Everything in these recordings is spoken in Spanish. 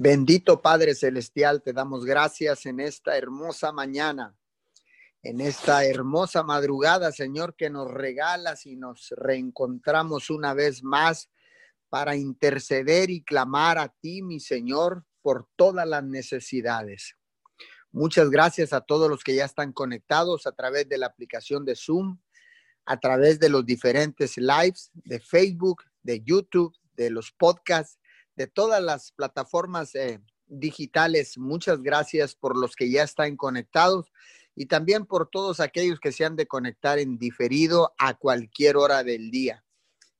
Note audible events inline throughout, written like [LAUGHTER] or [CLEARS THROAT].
Bendito Padre Celestial, te damos gracias en esta hermosa mañana, en esta hermosa madrugada, Señor, que nos regalas y nos reencontramos una vez más para interceder y clamar a ti, mi Señor, por todas las necesidades. Muchas gracias a todos los que ya están conectados a través de la aplicación de Zoom, a través de los diferentes lives de Facebook, de YouTube, de los podcasts de todas las plataformas eh, digitales. Muchas gracias por los que ya están conectados y también por todos aquellos que se han de conectar en diferido a cualquier hora del día.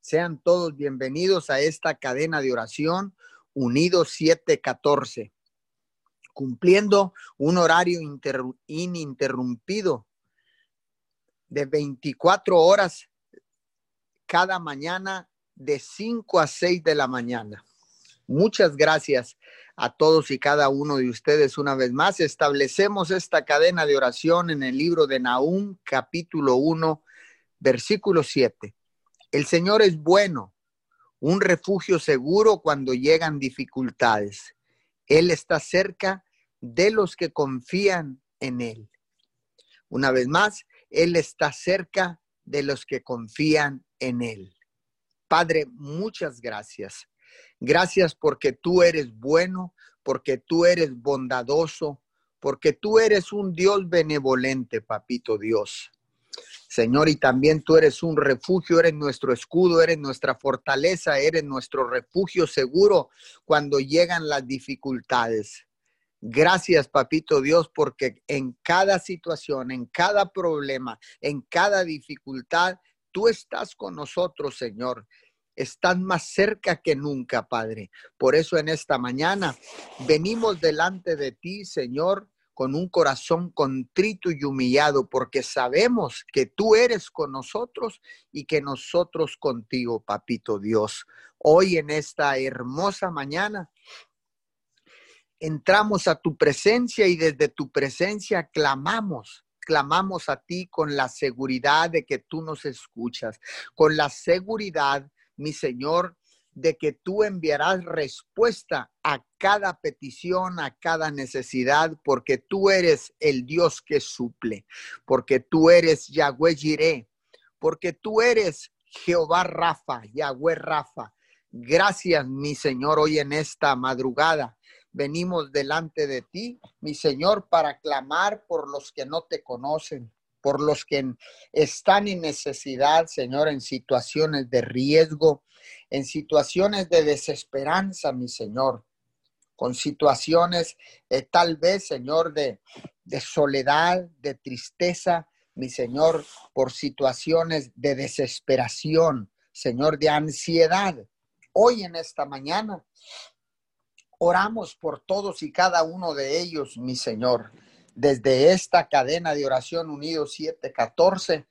Sean todos bienvenidos a esta cadena de oración Unidos 714, cumpliendo un horario ininterrumpido de 24 horas cada mañana de 5 a 6 de la mañana. Muchas gracias a todos y cada uno de ustedes una vez más. Establecemos esta cadena de oración en el libro de Nahum, capítulo 1, versículo 7. El Señor es bueno, un refugio seguro cuando llegan dificultades. Él está cerca de los que confían en Él. Una vez más, Él está cerca de los que confían en Él. Padre, muchas gracias Gracias porque tú eres bueno, porque tú eres bondadoso, porque tú eres un Dios benevolente, papito Dios. Señor, y también tú eres un refugio, eres nuestro escudo, eres nuestra fortaleza, eres nuestro refugio seguro cuando llegan las dificultades. Gracias, papito Dios, porque en cada situación, en cada problema, en cada dificultad, tú estás con nosotros, Señor están más cerca que nunca, Padre. Por eso en esta mañana venimos delante de ti, Señor, con un corazón contrito y humillado, porque sabemos que tú eres con nosotros y que nosotros contigo, Papito Dios. Hoy en esta hermosa mañana entramos a tu presencia y desde tu presencia clamamos clamamos a ti con la seguridad de que tú nos escuchas, con la seguridad mi Señor, de que tú enviarás respuesta a cada petición, a cada necesidad, porque tú eres el Dios que suple, porque tú eres Yahweh Jireh, porque tú eres Jehová Rafa, Yahweh Rafa. Gracias, mi Señor, hoy en esta madrugada. Venimos delante de ti, mi Señor, para clamar por los que no te conocen, por los que están en necesidad, Señor, en situaciones de riesgo, en situaciones de desesperanza, mi Señor, con situaciones eh, tal vez, Señor, de, de soledad, de tristeza, mi Señor, por situaciones de desesperación, Señor, de ansiedad. Hoy en esta mañana oramos por todos y cada uno de ellos, mi Señor desde esta cadena de oración unido 714,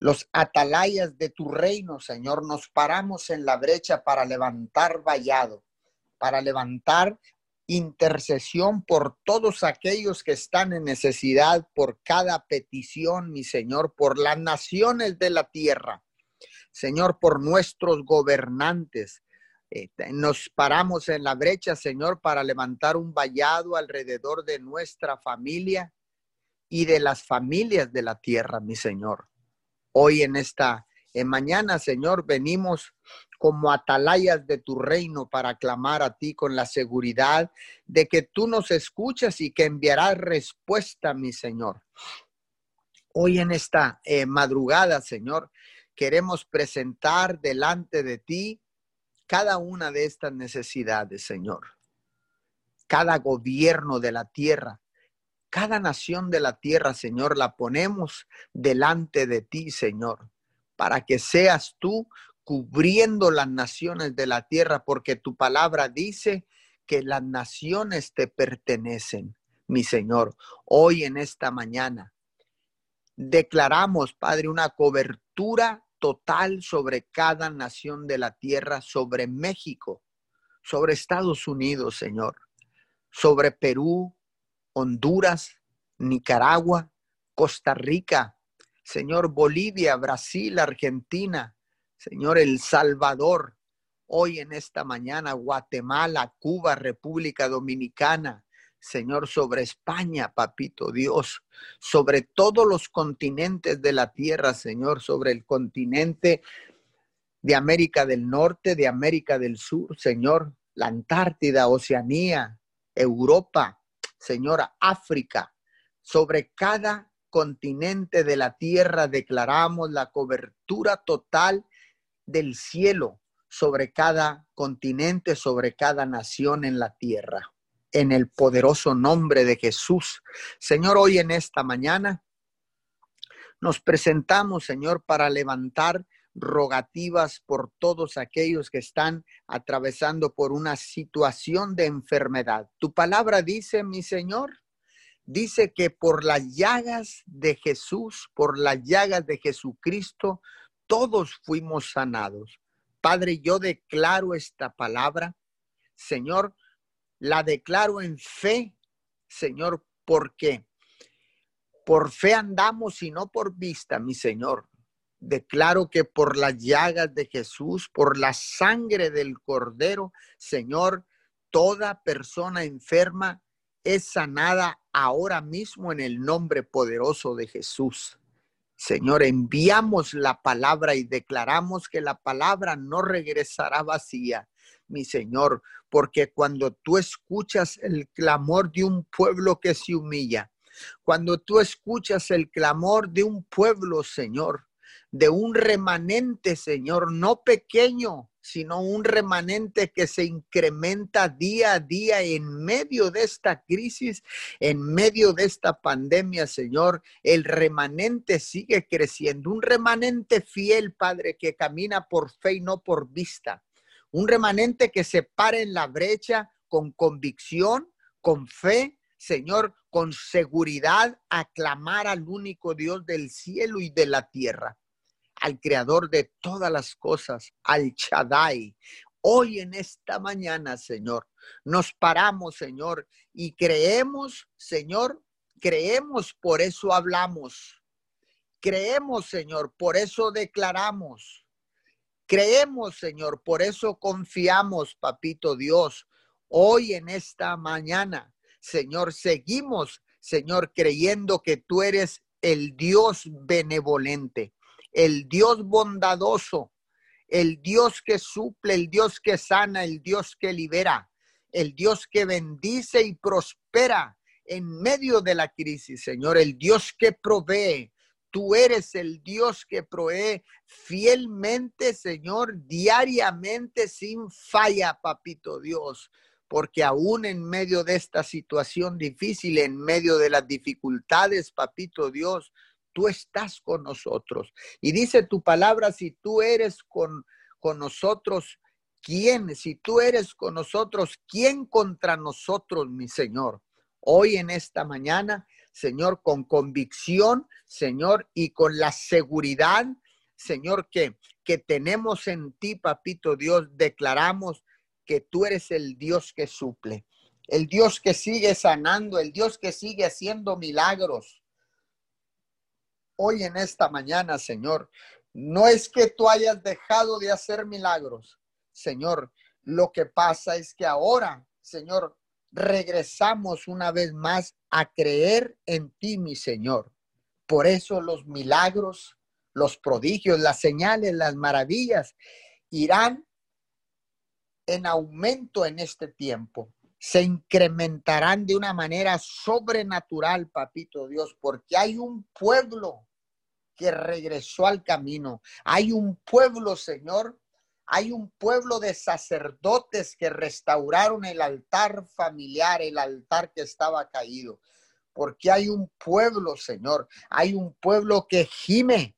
los atalayas de tu reino, Señor, nos paramos en la brecha para levantar vallado, para levantar intercesión por todos aquellos que están en necesidad, por cada petición, mi Señor, por las naciones de la tierra, Señor, por nuestros gobernantes, nos paramos en la brecha, Señor, para levantar un vallado alrededor de nuestra familia y de las familias de la tierra, mi Señor. Hoy en esta en mañana, Señor, venimos como atalayas de tu reino para clamar a ti con la seguridad de que tú nos escuchas y que enviarás respuesta, mi Señor. Hoy en esta eh, madrugada, Señor, queremos presentar delante de ti cada una de estas necesidades, Señor. Cada gobierno de la tierra, cada nación de la tierra, Señor, la ponemos delante de ti, Señor, para que seas tú cubriendo las naciones de la tierra, porque tu palabra dice que las naciones te pertenecen, mi Señor. Hoy en esta mañana declaramos, Padre, una cobertura total sobre cada nación de la tierra, sobre México, sobre Estados Unidos, Señor, sobre Perú, Honduras, Nicaragua, Costa Rica, Señor, Bolivia, Brasil, Argentina, Señor, El Salvador, hoy en esta mañana, Guatemala, Cuba, República Dominicana, Señor, sobre España, papito Dios, sobre todos los continentes de la tierra, Señor, sobre el continente de América del Norte, de América del Sur, Señor, la Antártida, Oceanía, Europa, Señor, África, sobre cada continente de la tierra declaramos la cobertura total del cielo sobre cada continente, sobre cada nación en la tierra. En el poderoso nombre de Jesús. Señor, hoy en esta mañana nos presentamos, Señor, para levantar rogativas por todos aquellos que están atravesando por una situación de enfermedad. Tu palabra dice, mi Señor, dice que por las llagas de Jesús, por las llagas de Jesucristo, todos fuimos sanados. Padre, yo declaro esta palabra. Señor, la declaro en fe, Señor, porque por fe andamos y no por vista, mi Señor. Declaro que por las llagas de Jesús, por la sangre del Cordero, Señor, toda persona enferma es sanada ahora mismo en el nombre poderoso de Jesús. Señor, enviamos la palabra y declaramos que la palabra no regresará vacía, mi Señor, porque cuando tú escuchas el clamor de un pueblo que se humilla, cuando tú escuchas el clamor de un pueblo, Señor, de un remanente, Señor, no pequeño, sino un remanente que se incrementa día a día en medio de esta crisis, en medio de esta pandemia, Señor. El remanente sigue creciendo, un remanente fiel, Padre, que camina por fe y no por vista. Un remanente que se para en la brecha con convicción, con fe, Señor, con seguridad, aclamar al único Dios del cielo y de la tierra al creador de todas las cosas, al Chadai. Hoy en esta mañana, Señor, nos paramos, Señor, y creemos, Señor, creemos, por eso hablamos. Creemos, Señor, por eso declaramos. Creemos, Señor, por eso confiamos, Papito Dios. Hoy en esta mañana, Señor, seguimos, Señor, creyendo que tú eres el Dios benevolente el Dios bondadoso, el Dios que suple, el Dios que sana, el Dios que libera, el Dios que bendice y prospera en medio de la crisis, Señor, el Dios que provee. Tú eres el Dios que provee fielmente, Señor, diariamente sin falla, papito Dios porque aún en medio de esta situación difícil, en medio de las dificultades, papito Dios, tú estás con nosotros. Y dice tu palabra, si tú eres con, con nosotros, ¿quién? Si tú eres con nosotros, ¿quién contra nosotros, mi Señor? Hoy en esta mañana, Señor, con convicción, Señor, y con la seguridad, Señor, que, que tenemos en ti, papito Dios, declaramos que tú eres el Dios que suple, el Dios que sigue sanando, el Dios que sigue haciendo milagros hoy en esta mañana, Señor, no es que tú hayas dejado de hacer milagros, Señor. Lo que pasa es que ahora, Señor, regresamos una vez más a creer en ti, mi Señor. Por eso los milagros, los prodigios, las señales, las maravillas irán en aumento en este tiempo. Se incrementarán de una manera sobrenatural, papito Dios, porque hay un pueblo que regresó al camino. Hay un pueblo, Señor, hay un pueblo de sacerdotes que restauraron el altar familiar, el altar que estaba caído. Porque hay un pueblo, Señor, hay un pueblo que gime,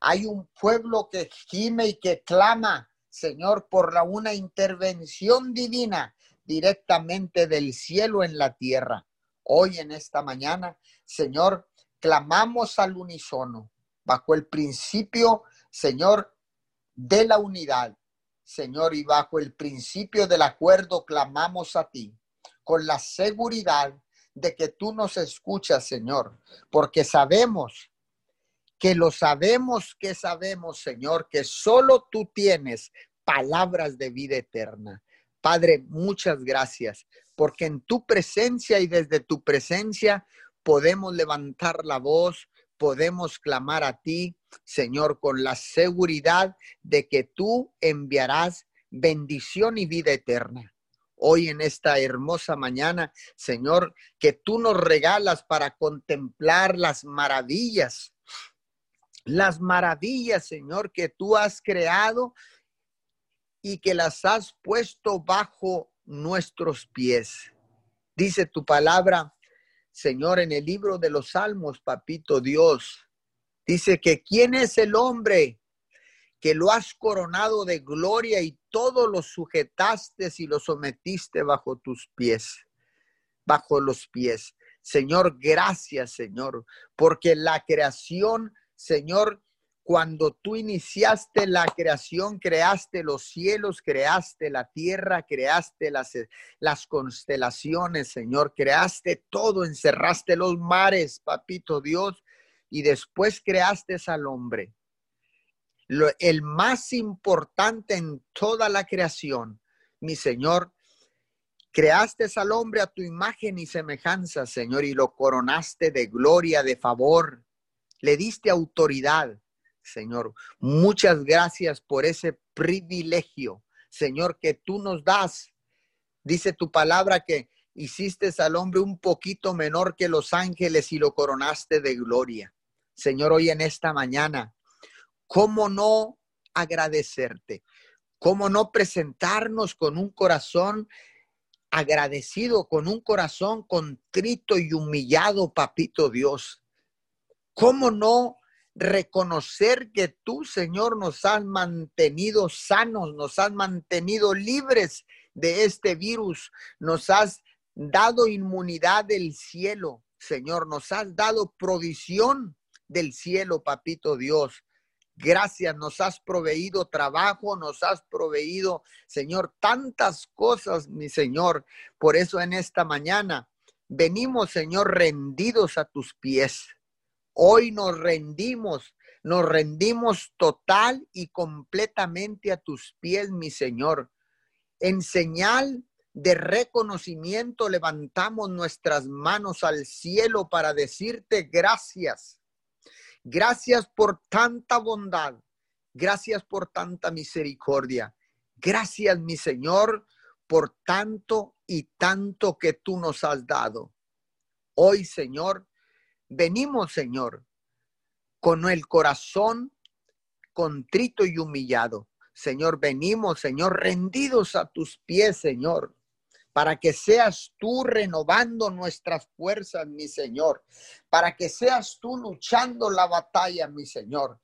hay un pueblo que gime y que clama, Señor, por la, una intervención divina directamente del cielo en la tierra. Hoy en esta mañana, Señor, clamamos al unísono bajo el principio, Señor, de la unidad. Señor, y bajo el principio del acuerdo clamamos a ti con la seguridad de que tú nos escuchas, Señor, porque sabemos que lo sabemos que sabemos, Señor, que solo tú tienes palabras de vida eterna. Padre, muchas gracias, porque en tu presencia y desde tu presencia podemos levantar la voz, podemos clamar a ti, Señor, con la seguridad de que tú enviarás bendición y vida eterna. Hoy en esta hermosa mañana, Señor, que tú nos regalas para contemplar las maravillas, las maravillas, Señor, que tú has creado y que las has puesto bajo nuestros pies. Dice tu palabra, Señor, en el libro de los Salmos, papito Dios. Dice que quién es el hombre que lo has coronado de gloria y todo lo sujetaste y lo sometiste bajo tus pies, bajo los pies. Señor, gracias, Señor, porque la creación, Señor, cuando tú iniciaste la creación, creaste los cielos, creaste la tierra, creaste las, las constelaciones, Señor, creaste todo, encerraste los mares, papito Dios, y después creaste al hombre. el más importante en toda la creación, mi Señor, creaste al hombre a tu imagen y semejanza, Señor, y lo coronaste de gloria, de favor, le diste autoridad Señor. Muchas gracias por ese privilegio, Señor, que tú nos das. Dice tu palabra que hiciste al hombre un poquito menor que los ángeles y lo coronaste de gloria. Señor, hoy en esta mañana, ¿cómo no agradecerte? ¿Cómo no presentarnos con un corazón agradecido, con un corazón contrito y humillado, papito Dios? ¿Cómo no reconocer que tú, Señor, nos has mantenido sanos, nos has mantenido libres de este virus, nos has dado inmunidad del cielo, Señor, nos has dado provisión del cielo, papito Dios. Gracias, nos has proveído trabajo, nos has proveído, Señor, tantas cosas, mi Señor. Por eso en esta mañana venimos, Señor, rendidos a tus pies. Hoy nos rendimos, nos rendimos total y completamente a tus pies, mi Señor. En señal de reconocimiento levantamos nuestras manos al cielo para decirte gracias. Gracias por tanta bondad. Gracias por tanta misericordia. Gracias, mi Señor, por tanto y tanto que tú nos has dado. Hoy, Señor, Venimos, Señor, con el corazón contrito y humillado. Señor, venimos, Señor, rendidos a tus pies, Señor, para que seas tú renovando nuestras fuerzas, mi Señor, para que seas tú luchando la batalla, mi Señor,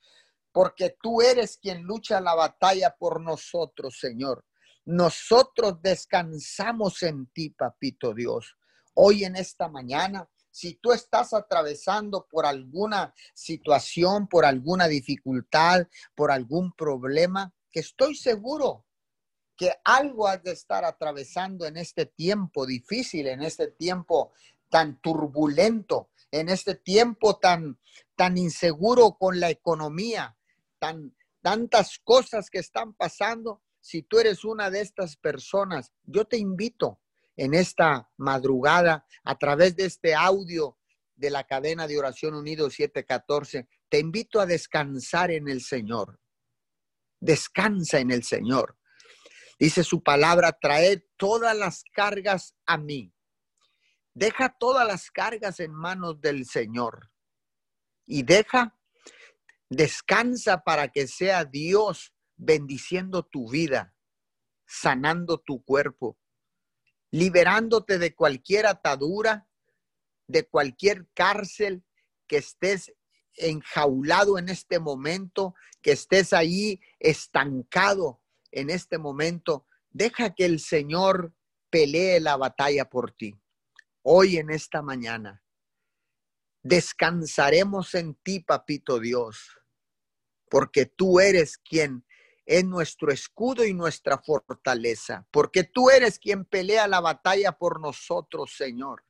porque tú eres quien lucha la batalla por nosotros, Señor. Nosotros descansamos en ti, papito Dios. Hoy en esta mañana si tú estás atravesando por alguna situación, por alguna dificultad, por algún problema, que estoy seguro que algo has de estar atravesando en este tiempo difícil, en este tiempo tan turbulento, en este tiempo tan, tan inseguro con la economía, tan, tantas cosas que están pasando. Si tú eres una de estas personas, yo te invito en esta madrugada a través de este audio de la cadena de oración unido 714. Te invito a descansar en el Señor. Descansa en el Señor. Dice su palabra, trae todas las cargas a mí. Deja todas las cargas en manos del Señor. Y deja, descansa para que sea Dios bendiciendo tu vida, sanando tu cuerpo, liberándote de cualquier atadura, de cualquier cárcel que estés enjaulado en este momento, que estés ahí estancado en este momento. Deja que el Señor pelee la batalla por ti. Hoy en esta mañana descansaremos en ti, papito Dios, porque tú eres quien es nuestro escudo y nuestra fortaleza, porque tú eres quien pelea la batalla por nosotros, Señor,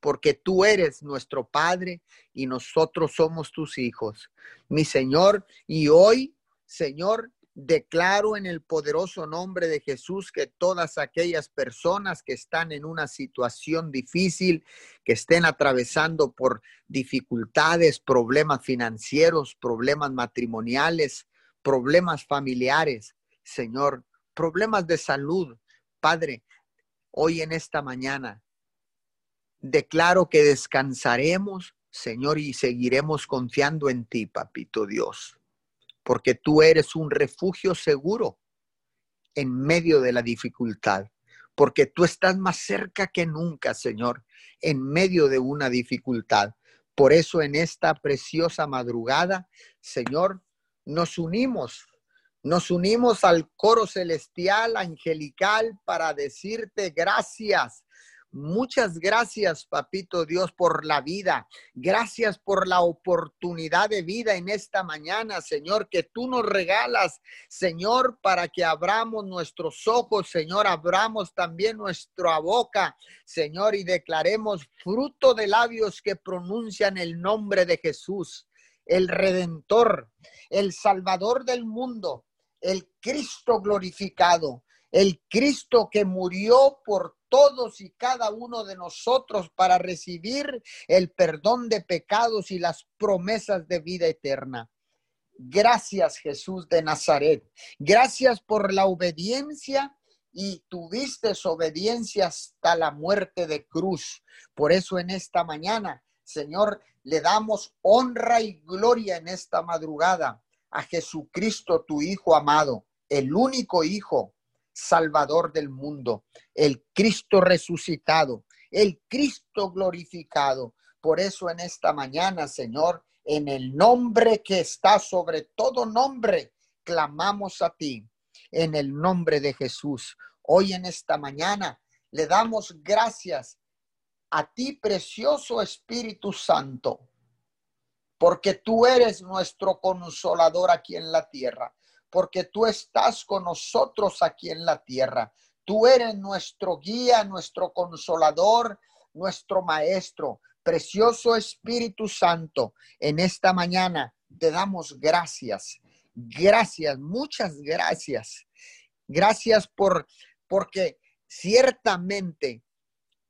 porque tú eres nuestro Padre y nosotros somos tus hijos, mi Señor, y hoy, Señor, Declaro en el poderoso nombre de Jesús que todas aquellas personas que están en una situación difícil, que estén atravesando por dificultades, problemas financieros, problemas matrimoniales, problemas familiares, Señor, problemas de salud, Padre, hoy en esta mañana declaro que descansaremos, Señor, y seguiremos confiando en ti, Papito Dios porque tú eres un refugio seguro en medio de la dificultad, porque tú estás más cerca que nunca, Señor, en medio de una dificultad. Por eso en esta preciosa madrugada, Señor, nos unimos, nos unimos al coro celestial, angelical, para decirte gracias, Muchas gracias, papito Dios, por la vida. Gracias por la oportunidad de vida en esta mañana, Señor, que tú nos regalas, Señor, para que abramos nuestros ojos, Señor, abramos también nuestra boca, Señor, y declaremos fruto de labios que pronuncian el nombre de Jesús, el Redentor, el Salvador del mundo, el Cristo glorificado el Cristo que murió por todos y cada uno de nosotros para recibir el perdón de pecados y las promesas de vida eterna. Gracias Jesús de Nazaret. Gracias por la obediencia y tuviste obediencia hasta la muerte de cruz. Por eso en esta mañana, Señor, le damos honra y gloria en esta madrugada a Jesucristo, tu Hijo amado, el único Hijo Salvador del mundo, el Cristo resucitado, el Cristo glorificado. Por eso en esta mañana, Señor, en el nombre que está sobre todo nombre, clamamos a ti, en el nombre de Jesús. Hoy en esta mañana le damos gracias a ti, precioso Espíritu Santo, porque tú eres nuestro consolador aquí en la tierra porque tú estás con nosotros aquí en la tierra. Tú eres nuestro guía, nuestro consolador, nuestro maestro. Precioso Espíritu Santo, en esta mañana te damos gracias. Gracias, muchas gracias. Gracias por porque ciertamente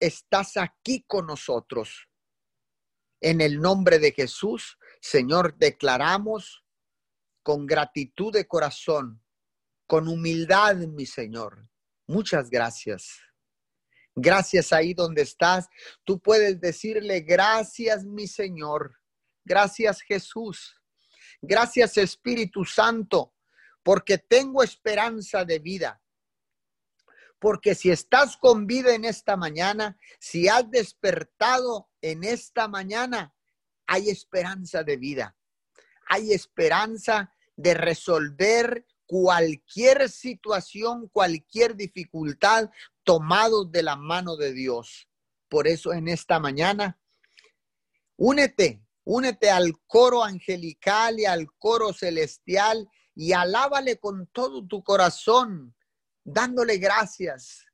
estás aquí con nosotros. En el nombre de Jesús, Señor, declaramos con gratitud de corazón, con humildad, mi Señor. Muchas gracias. Gracias ahí donde estás. Tú puedes decirle, gracias, mi Señor. Gracias, Jesús. Gracias, Espíritu Santo, porque tengo esperanza de vida. Porque si estás con vida en esta mañana, si has despertado en esta mañana, hay esperanza de vida. Hay esperanza de resolver cualquier situación, cualquier dificultad, tomados de la mano de Dios. Por eso en esta mañana, únete, únete al coro angelical y al coro celestial y alábale con todo tu corazón, dándole gracias.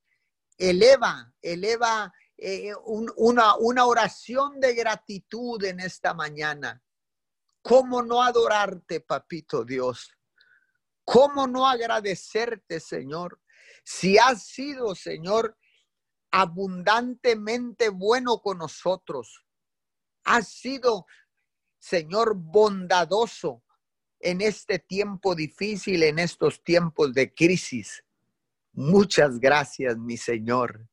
Eleva, eleva eh, una, una oración de gratitud en esta mañana. ¿Cómo no adorarte, papito Dios? ¿Cómo no agradecerte, Señor? Si has sido, Señor, abundantemente bueno con nosotros. Has sido, Señor, bondadoso en este tiempo difícil, en estos tiempos de crisis. Muchas gracias, mi Señor.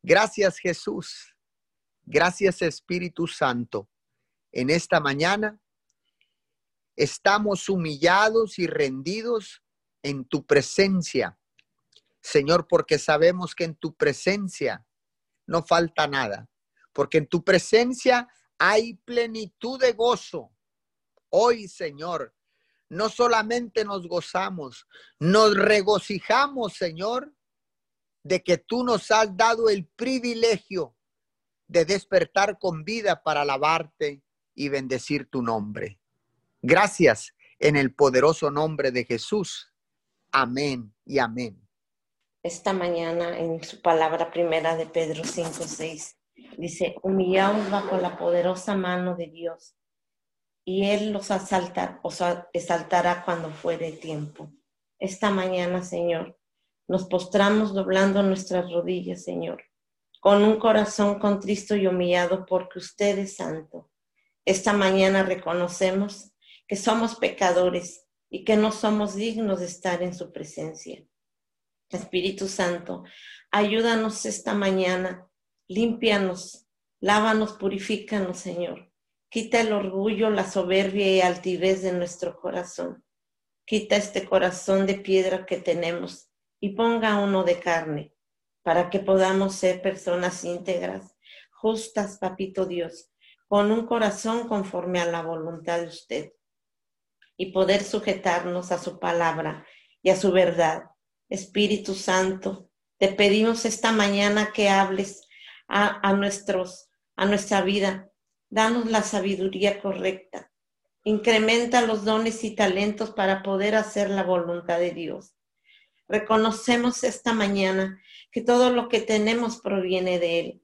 Gracias, Jesús. Gracias, Espíritu Santo. En esta mañana estamos humillados y rendidos en tu presencia, Señor, porque sabemos que en tu presencia no falta nada, porque en tu presencia hay plenitud de gozo. Hoy, Señor, no solamente nos gozamos, nos regocijamos, Señor, de que tú nos has dado el privilegio de despertar con vida para alabarte y bendecir tu nombre. Gracias en el poderoso nombre de Jesús. Amén y amén. Esta mañana en su palabra primera de Pedro 5, 6 dice, humillaos bajo la poderosa mano de Dios y Él los asalta, os exaltará cuando fuere tiempo. Esta mañana, Señor, nos postramos doblando nuestras rodillas, Señor, con un corazón contristo y humillado porque usted es santo. Esta mañana reconocemos que somos pecadores y que no somos dignos de estar en su presencia. Espíritu Santo, ayúdanos esta mañana, límpianos, lávanos, purifícanos, Señor. Quita el orgullo, la soberbia y altivez de nuestro corazón. Quita este corazón de piedra que tenemos y ponga uno de carne para que podamos ser personas íntegras, justas, papito Dios, con un corazón conforme a la voluntad de usted y poder sujetarnos a su palabra y a su verdad. Espíritu Santo, te pedimos esta mañana que hables a, nuestros, a nuestra vida. Danos la sabiduría correcta. Incrementa los dones y talentos para poder hacer la voluntad de Dios. Reconocemos esta mañana que todo lo que tenemos proviene de Él.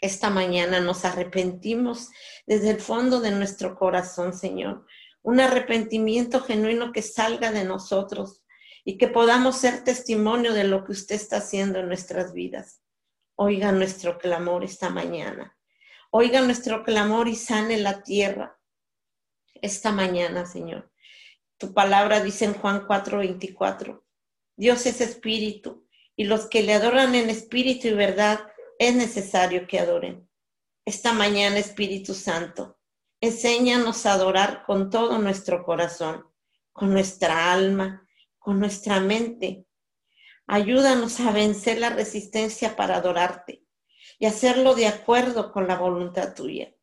Esta mañana nos arrepentimos desde el fondo de nuestro corazón, Señor. Un arrepentimiento genuino que salga de nosotros y que podamos ser testimonio de lo que usted está haciendo en nuestras vidas. Oiga nuestro clamor esta mañana. Oiga nuestro clamor y sane la tierra esta mañana, Señor. Tu palabra dice en Juan 4:24, Dios es espíritu y los que le adoran en espíritu y verdad es necesario que adoren. Esta mañana, Espíritu Santo, enséñanos a adorar con todo nuestro corazón, con nuestra alma, con nuestra mente. Ayúdanos a vencer la resistencia para adorarte y hacerlo de acuerdo con la voluntad tuya.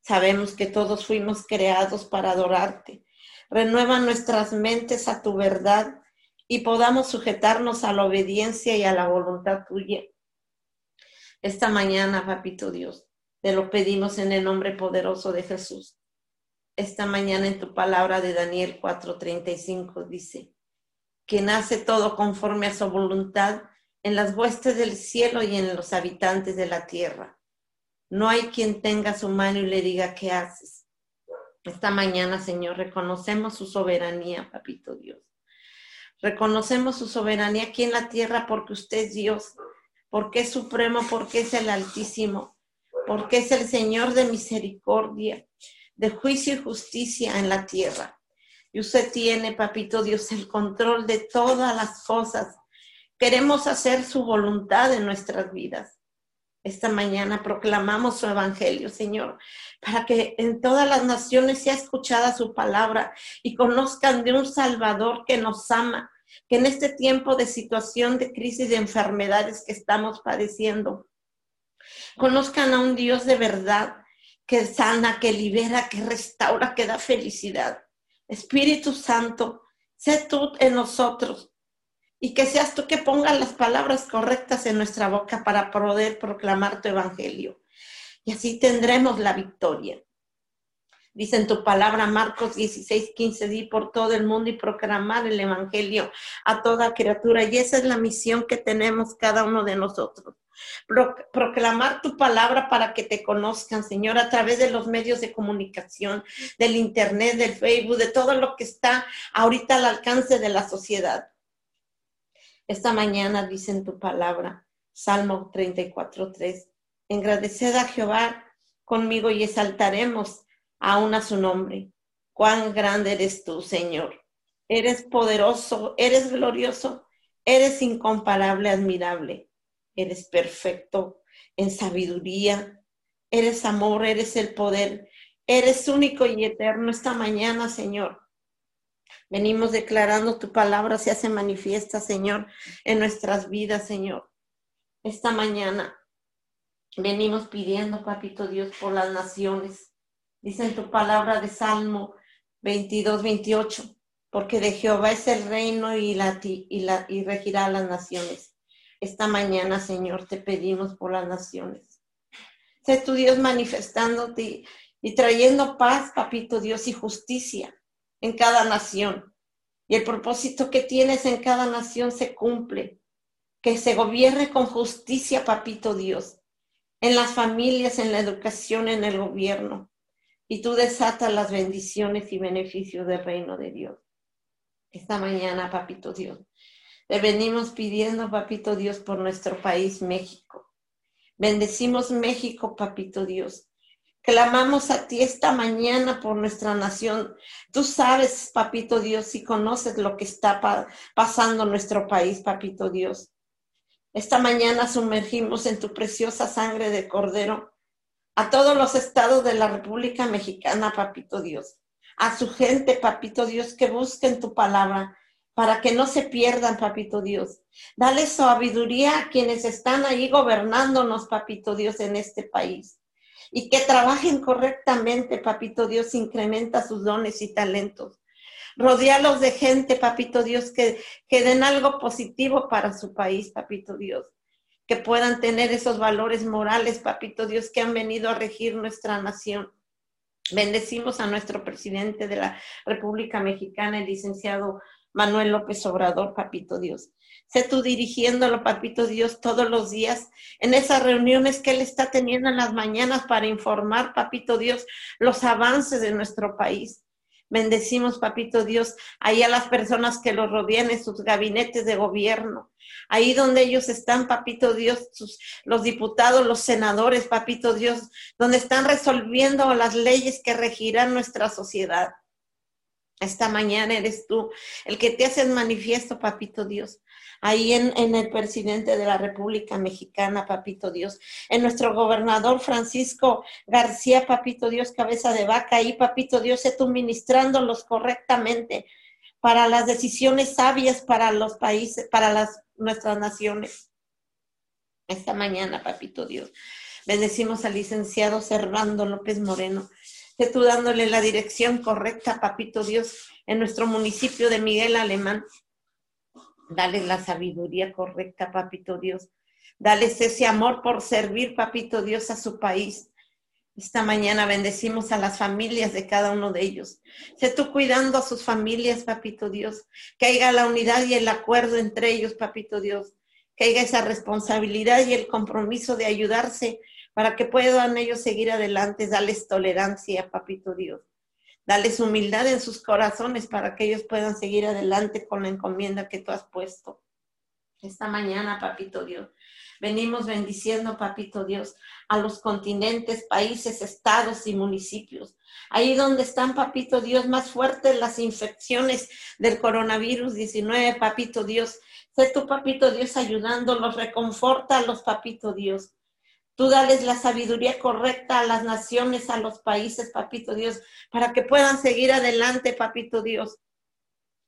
Sabemos que todos fuimos creados para adorarte. Renueva nuestras mentes a tu verdad y podamos sujetarnos a la obediencia y a la voluntad tuya. Esta mañana, papito Dios, te lo pedimos en el nombre poderoso de Jesús. Esta mañana en tu palabra de Daniel 4:35 dice, quien hace todo conforme a su voluntad en las huestes del cielo y en los habitantes de la tierra. No hay quien tenga su mano y le diga qué haces. Esta mañana, Señor, reconocemos su soberanía, papito Dios. Reconocemos su soberanía aquí en la tierra porque usted es Dios, porque es supremo, porque es el Altísimo, porque es el Señor de misericordia, de juicio y justicia en la tierra. Y usted tiene, papito Dios, el control de todas las cosas. Queremos hacer su voluntad en nuestras vidas. Esta mañana proclamamos su evangelio, Señor, para que en todas las naciones sea escuchada su palabra y conozcan de un Salvador que nos ama, que en este tiempo de situación de crisis de enfermedades que estamos padeciendo, conozcan a un Dios de verdad que sana, que libera, que restaura, que da felicidad. Espíritu Santo, sé tú en nosotros y que seas tú que pongas las palabras correctas en nuestra boca para poder proclamar tu evangelio. Y así tendremos la victoria. Dice en tu palabra Marcos 16, 15, di por todo el mundo y proclamar el Evangelio a toda criatura. Y esa es la misión que tenemos cada uno de nosotros proclamar tu palabra para que te conozcan, Señor, a través de los medios de comunicación, del Internet, del Facebook, de todo lo que está ahorita al alcance de la sociedad. Esta mañana dice en tu palabra, Salmo 34, 3, engradeced a Jehová conmigo y exaltaremos aún a su nombre. Cuán grande eres tú, Señor. Eres poderoso, eres glorioso, eres incomparable, admirable eres perfecto en sabiduría, eres amor, eres el poder, eres único y eterno esta mañana, Señor. Venimos declarando tu palabra se hace manifiesta, Señor, en nuestras vidas, Señor. Esta mañana venimos pidiendo, Papito Dios, por las naciones. Dice en tu palabra de Salmo 22, 28, porque de Jehová es el reino y, la, y, la, y regirá las naciones. Esta mañana, Señor, te pedimos por las naciones. Sé tu Dios manifestándote y trayendo paz, papito Dios, y justicia en cada nación. Y el propósito que tienes en cada nación se cumple. Que se gobierne con justicia, papito Dios, en las familias, en la educación, en el gobierno. Y tú desatas las bendiciones y beneficios del reino de Dios. Esta mañana, papito Dios, le venimos pidiendo, papito Dios, por nuestro país, México. Bendecimos México, papito Dios. Clamamos a ti esta mañana por nuestra nación. Tú sabes, papito Dios, si conoces lo que está pasando en nuestro país, papito Dios. Esta mañana sumergimos en tu preciosa sangre de cordero a todos los estados de la República Mexicana, papito Dios. A su gente, papito Dios, que busquen tu palabra para que no se pierdan, papito Dios. Dale sabiduría a quienes están ahí gobernándonos, papito Dios, en este país y que trabajen correctamente, papito Dios, incrementa sus dones y talentos. Rodealos de gente, papito Dios, que, que den algo positivo para su país, papito Dios. Que puedan tener esos valores morales, papito Dios, que han venido a regir nuestra nación. Bendecimos a nuestro presidente de la República Mexicana, el licenciado Manuel López Obrador, papito Dios. Sé tú dirigiéndolo, papito Dios, todos los días en esas reuniones que él está teniendo en las mañanas para informar, papito Dios, los avances de nuestro país. Bendecimos, papito Dios, ahí a las personas que lo rodean en sus gabinetes de gobierno, ahí donde ellos están, papito Dios, los diputados, los senadores, papito Dios, donde están resolviendo las leyes que regirán nuestra sociedad. Esta mañana eres tú el que te haces manifiesto, papito Dios ahí en, el presidente de la República Mexicana, Papito Dios, en nuestro gobernador Francisco García, Papito Dios, cabeza de vaca, ahí, Papito Dios, sé tú ministrándolos correctamente para las decisiones sabias para los países, para las, nuestras naciones. Esta mañana, Papito Dios, bendecimos al licenciado Servando López Moreno, sé tú dándole la dirección correcta, Papito Dios, en nuestro municipio de Miguel Alemán. Dale la sabiduría correcta, papito Dios. Dales ese amor por servir, papito Dios, a su país. Esta mañana bendecimos a las familias de cada uno de ellos. Sé tú cuidando a sus familias, papito Dios. Que haya la unidad y el acuerdo entre ellos, papito Dios. Que haya esa responsabilidad y el compromiso de ayudarse para que puedan ellos seguir adelante. Dales tolerancia, papito Dios. Dales humildad en sus corazones para que ellos puedan seguir adelante con la encomienda que tú has puesto. Esta mañana, papito Dios, venimos bendiciendo, papito Dios, a los continentes, países, estados y municipios. Ahí donde están, papito Dios, más fuertes las infecciones del coronavirus 19, papito Dios. Sé tu papito Dios ayudándolos, reconforta a los papito Dios. Tú dales la sabiduría correcta a las naciones, a los países, papito Dios, para que puedan seguir adelante, papito Dios,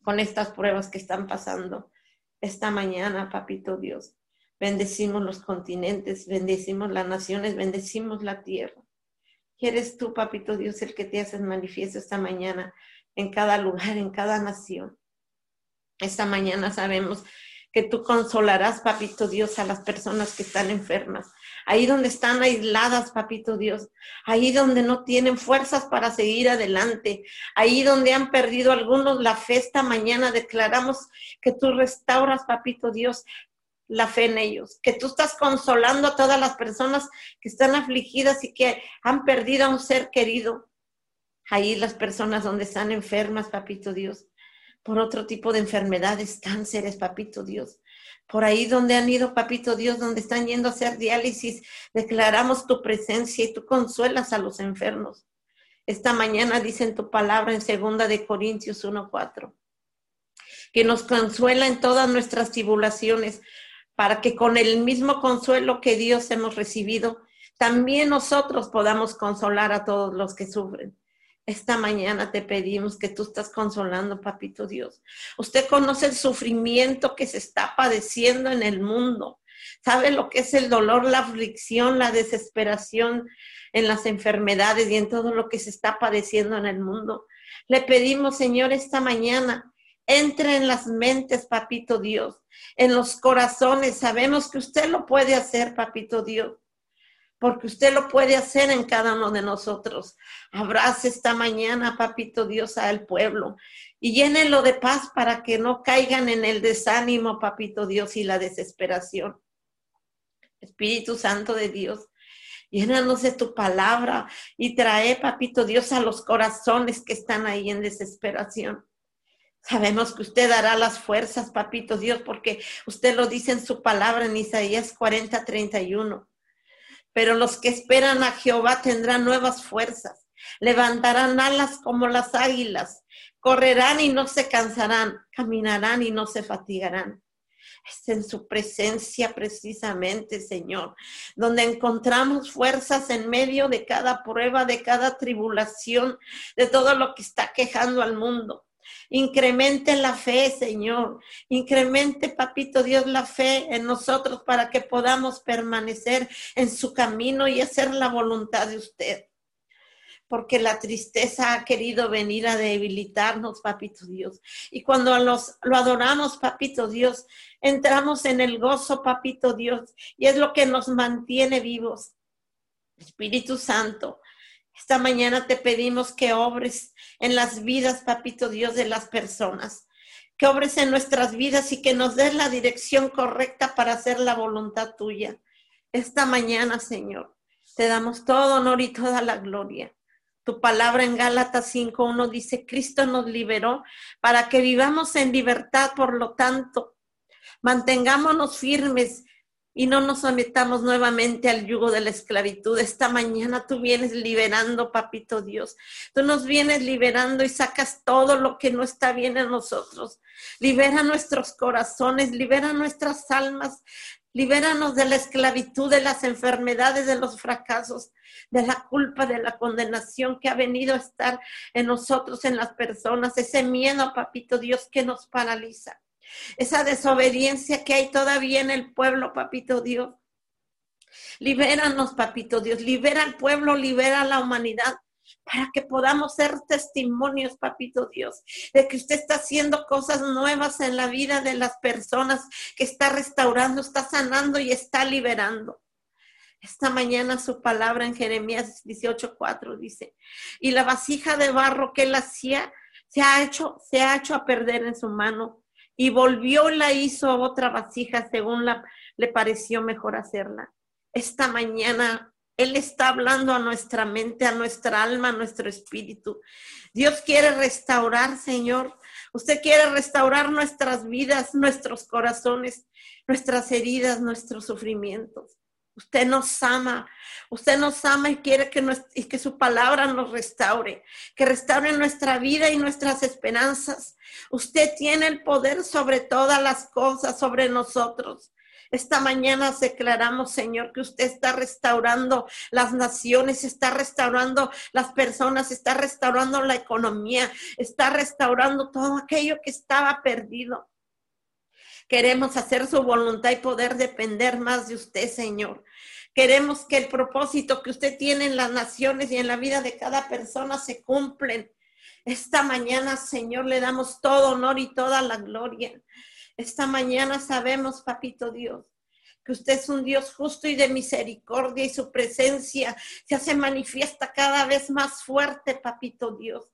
con estas pruebas que están pasando esta mañana, papito Dios. Bendecimos los continentes, bendecimos las naciones, bendecimos la tierra. Y eres tú, papito Dios, el que te haces manifiesto esta mañana en cada lugar, en cada nación. Esta mañana sabemos que tú consolarás, papito Dios, a las personas que están enfermas ahí donde están aisladas, papito Dios, ahí donde no tienen fuerzas para seguir adelante, ahí donde han perdido algunos la fe. Esta mañana, declaramos que tú restauras, papito Dios, la fe en ellos, que tú estás consolando a todas las personas que están afligidas y que han perdido a un ser querido. Ahí las personas donde están enfermas, papito Dios, por otro tipo de enfermedades, cánceres, papito Dios por ahí donde han ido, papito Dios, donde están yendo a hacer diálisis, declaramos tu presencia y tú consuelas a los enfermos. Esta mañana dice en tu palabra en segunda de Corintios 1:4 que nos consuela en todas nuestras tribulaciones, para que con el mismo consuelo que Dios hemos recibido, también nosotros podamos consolar a todos los que sufren. Esta mañana te pedimos que tú estás consolando, papito Dios. Usted conoce el sufrimiento que se está padeciendo en el mundo. Sabe lo que es el dolor, la aflicción, la desesperación en las enfermedades y en todo lo que se está padeciendo en el mundo. Le pedimos, Señor, esta mañana, entre en las mentes, papito Dios, en los corazones. Sabemos que usted lo puede hacer, papito Dios porque usted lo puede hacer en cada uno de nosotros. Abrace esta mañana, papito Dios, al pueblo y llénelo de paz para que no caigan en el desánimo, papito Dios, y la desesperación. Espíritu Santo de Dios, llénanos de tu palabra y trae, papito Dios, a los corazones que están ahí en desesperación. Sabemos que usted dará las fuerzas, papito Dios, porque usted lo dice en su palabra en Isaías 40, 31. Pero los que esperan a Jehová tendrán nuevas fuerzas, levantarán alas como las águilas, correrán y no se cansarán, caminarán y no se fatigarán. Es en su presencia precisamente, Señor, donde encontramos fuerzas en medio de cada prueba, de cada tribulación, de todo lo que está quejando al mundo. Incremente la fe, Señor. Incremente, Papito Dios, la fe en nosotros para que podamos permanecer en su camino y hacer la voluntad de usted. Porque la tristeza ha querido venir a debilitarnos, Papito Dios. Y cuando los, lo adoramos, Papito Dios, entramos en el gozo, Papito Dios. Y es lo que nos mantiene vivos. Espíritu Santo, esta mañana te pedimos que obres en las vidas, papito Dios, de las personas. Que obres en nuestras vidas y que nos des la dirección correcta para hacer la voluntad tuya. Esta mañana, Señor, te damos todo honor y toda la gloria. Tu palabra en Gálatas 5.1 dice, Cristo nos liberó para que vivamos en libertad, por lo tanto, mantengámonos firmes y no nos sometamos nuevamente al yugo de la esclavitud. Esta mañana tú vienes liberando, papito Dios. Tú nos vienes liberando y sacas todo lo que no está bien en nosotros. Libera nuestros corazones, libera nuestras almas, libéranos de la esclavitud, de las enfermedades, de los fracasos, de la culpa, de la condenación que ha venido a estar en nosotros, en las personas, ese miedo, papito Dios, que nos paraliza esa desobediencia que hay todavía en el pueblo, papito Dios. Libéranos, papito Dios, libera al pueblo, libera a la humanidad para que podamos ser testimonios, papito Dios, de que usted está haciendo cosas nuevas en la vida de las personas, que está restaurando, está sanando y está liberando. Esta mañana su palabra en Jeremías 18:4 dice, y la vasija de barro que él hacía se ha hecho, se ha hecho a perder en su mano y volvió, la hizo otra vasija según le pareció mejor hacerla. Esta mañana Él está hablando a nuestra mente, a nuestra alma, a nuestro espíritu. Dios quiere restaurar, Señor. Usted quiere restaurar nuestras vidas, nuestros corazones, nuestras heridas, nuestros sufrimientos. Usted nos ama, usted nos ama y quiere que, que su palabra nos restaure, que restaure nuestra vida y nuestras esperanzas. Usted tiene el poder sobre todas las cosas, sobre nosotros. Esta mañana declaramos, Señor, que usted está restaurando las naciones, está restaurando las personas, está restaurando la economía, está restaurando todo aquello que estaba perdido. Queremos hacer su voluntad y poder depender más de usted, Señor. Queremos que el propósito que usted tiene en las naciones y en la vida de cada persona se cumplen. Esta mañana, Señor, le damos todo honor y toda la gloria. Esta mañana sabemos, Papito Dios, que usted es un Dios justo y de misericordia y su presencia se hace manifiesta cada vez más fuerte, Papito Dios.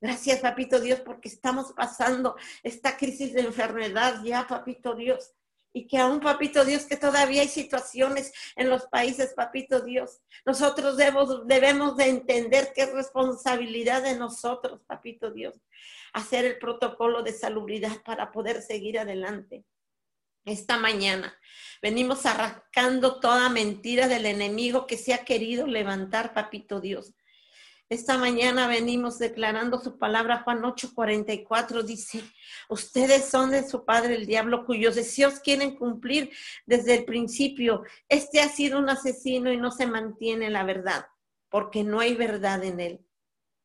Gracias, papito Dios, porque estamos pasando esta crisis de enfermedad ya, papito Dios. Y que aún, papito Dios, que todavía hay situaciones en los países, papito Dios. Nosotros debemos, debemos de entender que es responsabilidad de nosotros, papito Dios, hacer el protocolo de salubridad para poder seguir adelante. Esta mañana venimos arrancando toda mentira del enemigo que se ha querido levantar, papito Dios. Esta mañana venimos declarando su palabra, Juan 8:44 dice, ustedes son de su padre el diablo cuyos deseos quieren cumplir desde el principio. Este ha sido un asesino y no se mantiene la verdad, porque no hay verdad en él.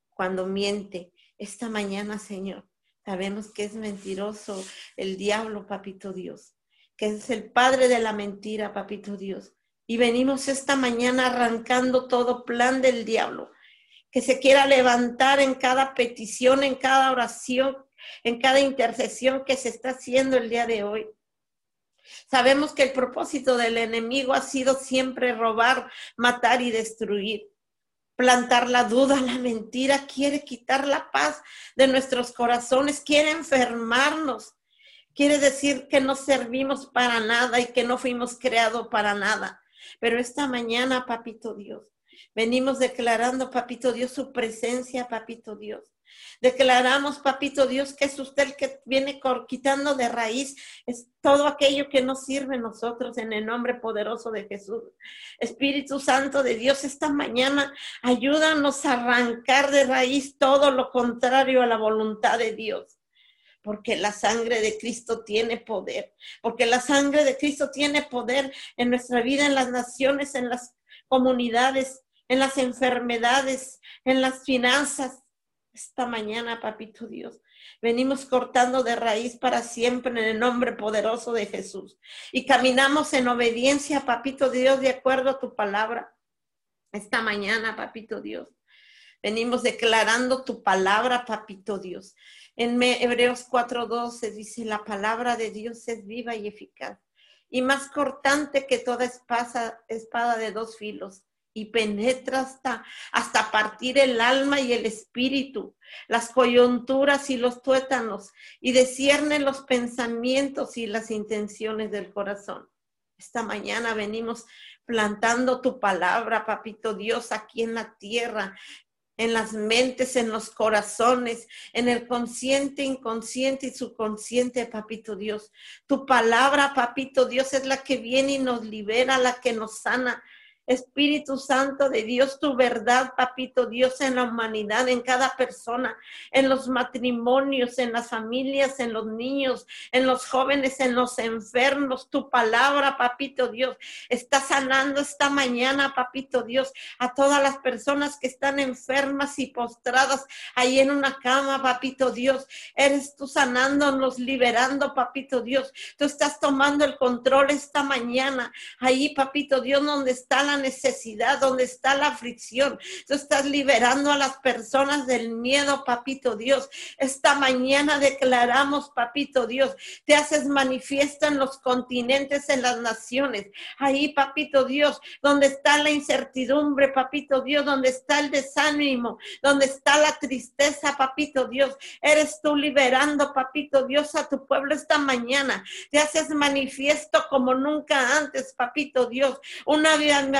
Cuando miente, esta mañana, Señor, sabemos que es mentiroso el diablo, papito Dios, que es el padre de la mentira, papito Dios. Y venimos esta mañana arrancando todo plan del diablo que se quiera levantar en cada petición, en cada oración, en cada intercesión que se está haciendo el día de hoy. Sabemos que el propósito del enemigo ha sido siempre robar, matar y destruir. Plantar la duda, la mentira, quiere quitar la paz de nuestros corazones, quiere enfermarnos. Quiere decir que no servimos para nada y que no fuimos creados para nada. Pero esta mañana, papito Dios, Venimos declarando, papito Dios, su presencia, papito Dios. Declaramos, papito Dios, que es usted el que viene quitando de raíz es todo aquello que nos sirve a nosotros en el nombre poderoso de Jesús. Espíritu Santo de Dios, esta mañana ayúdanos a arrancar de raíz todo lo contrario a la voluntad de Dios porque la sangre de Cristo tiene poder, porque la sangre de Cristo tiene poder en nuestra vida, en las naciones, en las comunidades, en las enfermedades, en las finanzas. Esta mañana, papito Dios, venimos cortando de raíz para siempre en el nombre poderoso de Jesús y caminamos en obediencia, papito Dios, de acuerdo a tu palabra. Esta mañana, papito Dios, venimos declarando tu palabra, papito Dios. En Hebreos 4:12 dice, la palabra de Dios es viva y eficaz y más cortante que toda espada, espada de dos filos y penetra hasta, hasta partir el alma y el espíritu, las coyunturas y los tuétanos, y descierne los pensamientos y las intenciones del corazón. Esta mañana venimos plantando tu palabra, papito Dios, aquí en la tierra, en las mentes, en los corazones, en el consciente, inconsciente y subconsciente, papito Dios. Tu palabra, papito Dios, es la que viene y nos libera, la que nos sana, Espíritu Santo de Dios, tu verdad, papito Dios, en la humanidad, en cada persona, en los matrimonios, en las familias, en los niños, en los jóvenes, en los enfermos. Tu palabra, papito Dios, está sanando esta mañana, papito Dios, a todas las personas que están enfermas y postradas ahí en una cama, papito Dios. Eres tú sanándonos, liberando, papito Dios. Tú estás tomando el control esta mañana, ahí, papito Dios, donde está la necesidad, donde está la aflicción. Tú estás liberando a las personas del miedo, papito Dios. Esta mañana declaramos, papito Dios, te haces manifiesto en los continentes, en las naciones. Ahí, papito Dios, donde está la incertidumbre, papito Dios, donde está el desánimo, donde está la tristeza, papito Dios. Eres tú liberando, papito Dios, a tu pueblo esta mañana. Te haces manifiesto como nunca antes, papito Dios. Un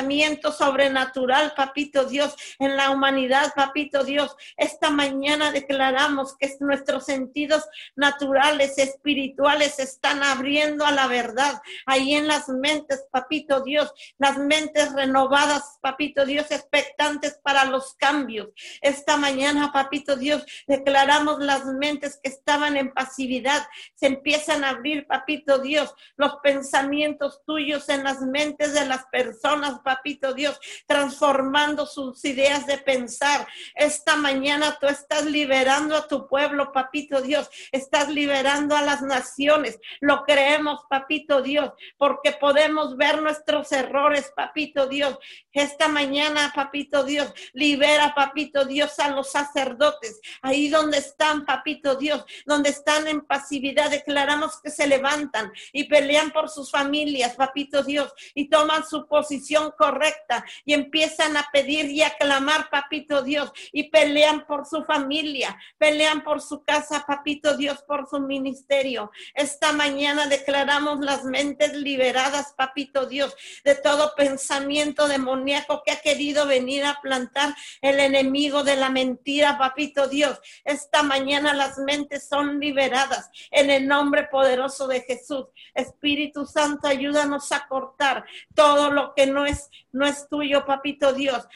avivamiento sobrenatural, papito Dios, en la humanidad, papito Dios. Esta mañana declaramos que nuestros sentidos naturales, espirituales, están abriendo a la verdad. Ahí en las mentes, papito Dios, las mentes renovadas, papito Dios, expectantes para los cambios. Esta mañana, papito Dios, declaramos las mentes que estaban en pasividad, se empiezan a abrir, papito Dios, los pensamientos tuyos en las mentes de las personas, papito papito Dios, transformando sus ideas de pensar. Esta mañana tú estás liberando a tu pueblo, papito Dios, estás liberando a las naciones. Lo creemos, papito Dios, porque podemos ver nuestros errores, papito Dios. Esta mañana, papito Dios, libera, papito Dios, a los sacerdotes, ahí donde están, papito Dios, donde están en pasividad, declaramos que se levantan y pelean por sus familias, papito Dios, y toman su posición correcta y empiezan a pedir y a clamar, papito Dios, y pelean por su familia, pelean por su casa, papito Dios, por su ministerio. Esta mañana declaramos las mentes liberadas, papito Dios, de todo pensamiento demoníaco que ha querido venir a plantar el enemigo de la mentira, papito Dios. Esta mañana las mentes son liberadas en el nombre poderoso de Jesús. Espíritu Santo, ayúdanos a cortar todo lo que no es no es tuyo, papito Dios.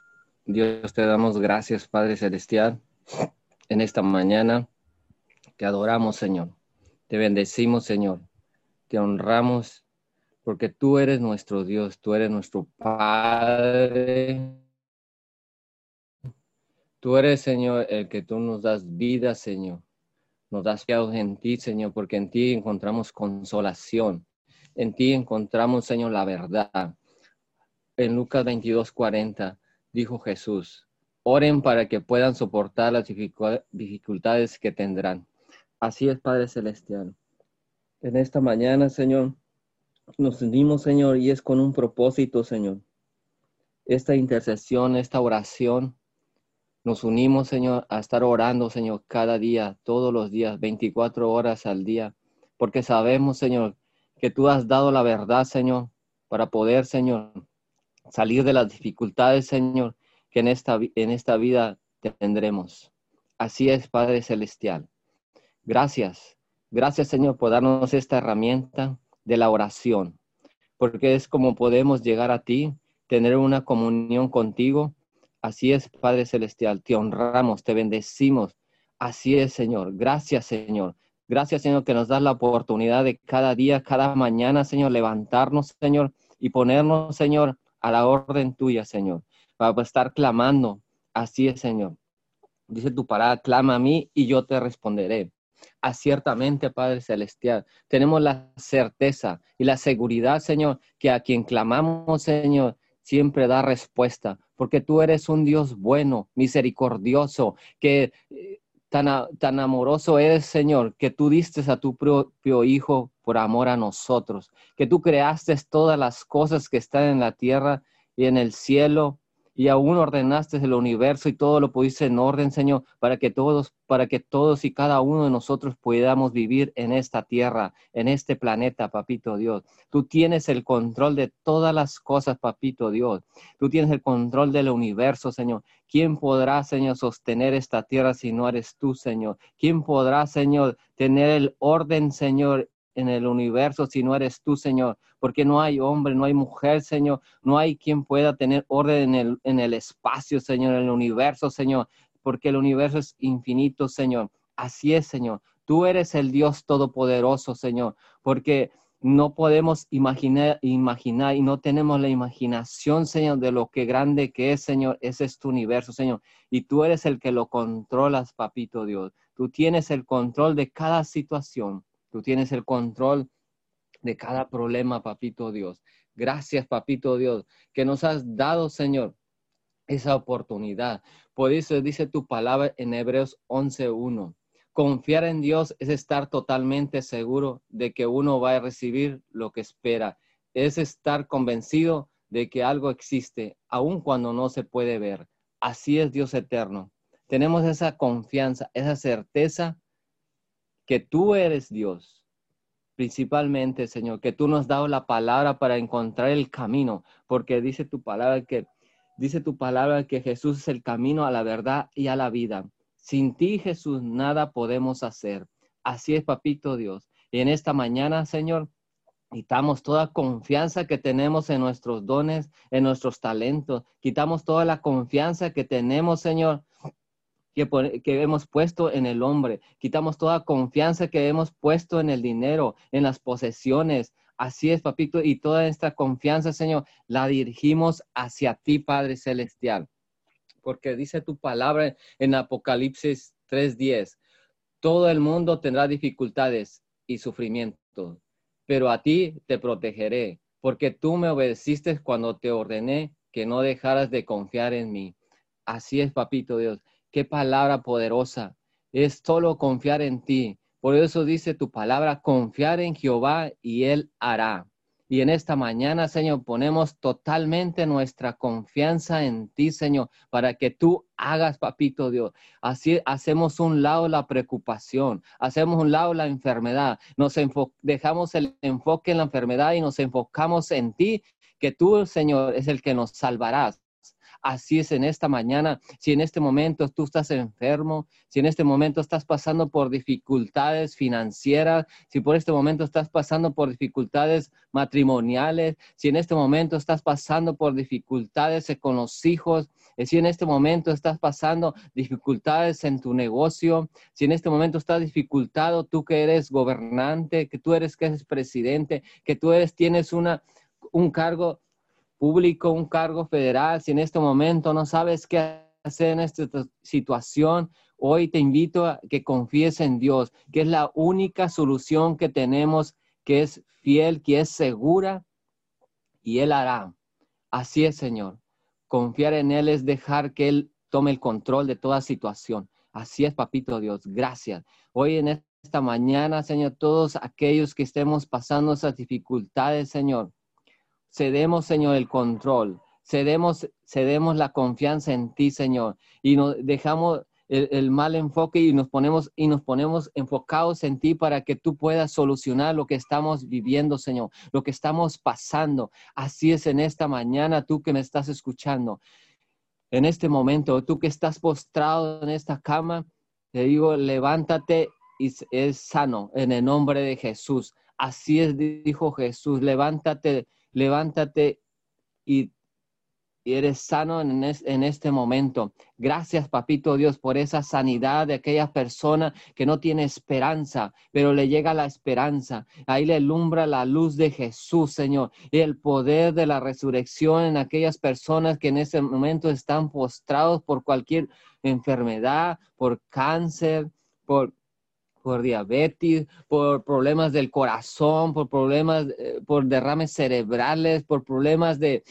Dios, te damos gracias, Padre Celestial, en esta mañana. Te adoramos, Señor. Te bendecimos, Señor. Te honramos porque tú eres nuestro Dios, tú eres nuestro Padre. Tú eres, Señor, el que tú nos das vida, Señor. Nos das fiados en ti, Señor, porque en ti encontramos consolación. En ti encontramos, Señor, la verdad en Lucas 22, 40, dijo Jesús, oren para que puedan soportar las dificultades que tendrán. Así es, Padre Celestial. En esta mañana, Señor, nos unimos, Señor, y es con un propósito, Señor. Esta intercesión, esta oración, nos unimos, Señor, a estar orando, Señor, cada día, todos los días, 24 horas al día, porque sabemos, Señor, que tú has dado la verdad, Señor, para poder, Señor, salir de las dificultades, Señor, que en esta, en esta vida tendremos. Así es, Padre Celestial. Gracias. Gracias, Señor, por darnos esta herramienta de la oración, porque es como podemos llegar a ti, tener una comunión contigo. Así es, Padre Celestial. Te honramos, te bendecimos. Así es, Señor. Gracias, Señor. Gracias, Señor, que nos das la oportunidad de cada día, cada mañana, Señor, levantarnos, Señor, y ponernos, Señor, a la orden tuya, Señor, para estar clamando. Así es, Señor. Dice tu parada, clama a mí y yo te responderé. Aciertamente, Padre Celestial, tenemos la certeza y la seguridad, Señor, que a quien clamamos, Señor, siempre da respuesta, porque tú eres un Dios bueno, misericordioso, que tan amoroso eres, Señor, que tú diste a tu propio Hijo por amor a nosotros, que tú creaste todas las cosas que están en la tierra y en el cielo y aún ordenaste el universo y todo lo pusiste en orden, Señor, para que todos, para que todos y cada uno de nosotros podamos vivir en esta tierra, en este planeta, papito Dios. Tú tienes el control de todas las cosas, papito Dios. Tú tienes el control del universo, Señor. ¿Quién podrá, Señor, sostener esta tierra si no eres tú, Señor? ¿Quién podrá, Señor, tener el orden, Señor, en el universo si no eres tú, Señor, porque no hay hombre, no hay mujer, Señor, no hay quien pueda tener orden en el, en el espacio, Señor, en el universo, Señor, porque el universo es infinito, Señor. Así es, Señor. Tú eres el Dios todopoderoso, Señor, porque no podemos imaginar, imaginar y no tenemos la imaginación, Señor, de lo que grande que es, Señor. Ese es tu universo, Señor. Y tú eres el que lo controlas, papito Dios. Tú tienes el control de cada situación. Tú tienes el control de cada problema, papito Dios. Gracias, papito Dios, que nos has dado, Señor, esa oportunidad. Por eso dice tu palabra en Hebreos 11.1. Confiar en Dios es estar totalmente seguro de que uno va a recibir lo que espera. Es estar convencido de que algo existe, aun cuando no se puede ver. Así es Dios eterno. Tenemos esa confianza, esa certeza que tú eres Dios, principalmente, Señor, que tú nos has dado la palabra para encontrar el camino, porque dice tu palabra que dice tu palabra que Jesús es el camino a la verdad y a la vida. Sin ti, Jesús, nada podemos hacer. Así es, papito Dios. Y en esta mañana, Señor, Quitamos toda confianza que tenemos en nuestros dones, en nuestros talentos. Quitamos toda la confianza que tenemos, Señor, que, hemos puesto en el hombre. Quitamos toda confianza que hemos puesto en el dinero, en las posesiones. Así es, papito, y toda esta confianza, Señor, la dirigimos hacia ti, Padre Celestial. Porque dice tu palabra en Apocalipsis 3:10, todo el mundo tendrá dificultades y sufrimiento, pero a ti te protegeré, porque tú me obedeciste cuando te ordené que no dejaras de confiar en mí. Así es, papito Dios. Qué palabra poderosa. Es solo confiar en ti. Por eso dice tu palabra, confiar en Jehová y Él hará. Y en esta mañana, Señor, ponemos totalmente nuestra confianza en ti, Señor, para que tú hagas, papito Dios. Así hacemos un lado la preocupación, hacemos un lado la enfermedad, nos dejamos el enfoque en la enfermedad y nos enfocamos en ti, que tú, Señor, es el que nos salvarás. Así es en esta mañana. Si en este momento tú estás enfermo, si en este momento estás pasando por dificultades financieras, si por este momento estás pasando por dificultades matrimoniales, si en este momento estás pasando por dificultades con los hijos, eh, si en este momento estás pasando dificultades en tu negocio, si en este momento estás dificultado, tú que eres gobernante, que tú eres que eres presidente, que tú eres, tienes una, un cargo público, un cargo federal, si en este momento no sabes qué hacer en esta situación, hoy te invito a que confíes en Dios, que es la única solución que tenemos, que es fiel, que es segura, y Él hará. Así es, Señor. Confiar en Él es dejar que Él tome el control de toda situación. Así es, papito Dios. Gracias. Hoy en esta mañana, Señor, todos aquellos que estemos pasando esas dificultades, Señor, cedemos, Señor, el control, cedemos, cedemos la confianza en ti, Señor, y nos dejamos el, mal enfoque y nos ponemos y nos ponemos enfocados en ti para que tú puedas solucionar lo que estamos viviendo, Señor, lo que estamos pasando. Así es en esta mañana, tú que me estás escuchando. En este momento, tú que estás postrado en esta cama, Le digo, levántate y es sano en el nombre de Jesús. Así es, dijo Jesús, levántate, levántate y eres sano en, en, este momento. Gracias, papito Dios, por esa sanidad de aquella persona que no tiene esperanza, pero le llega la esperanza. Ahí le alumbra la luz de Jesús, Señor, y el poder de la resurrección en aquellas personas que en este momento están postrados por cualquier enfermedad, por cáncer, por por diabetes, por problemas del corazón, por problemas, eh, por derrames cerebrales, por problemas de,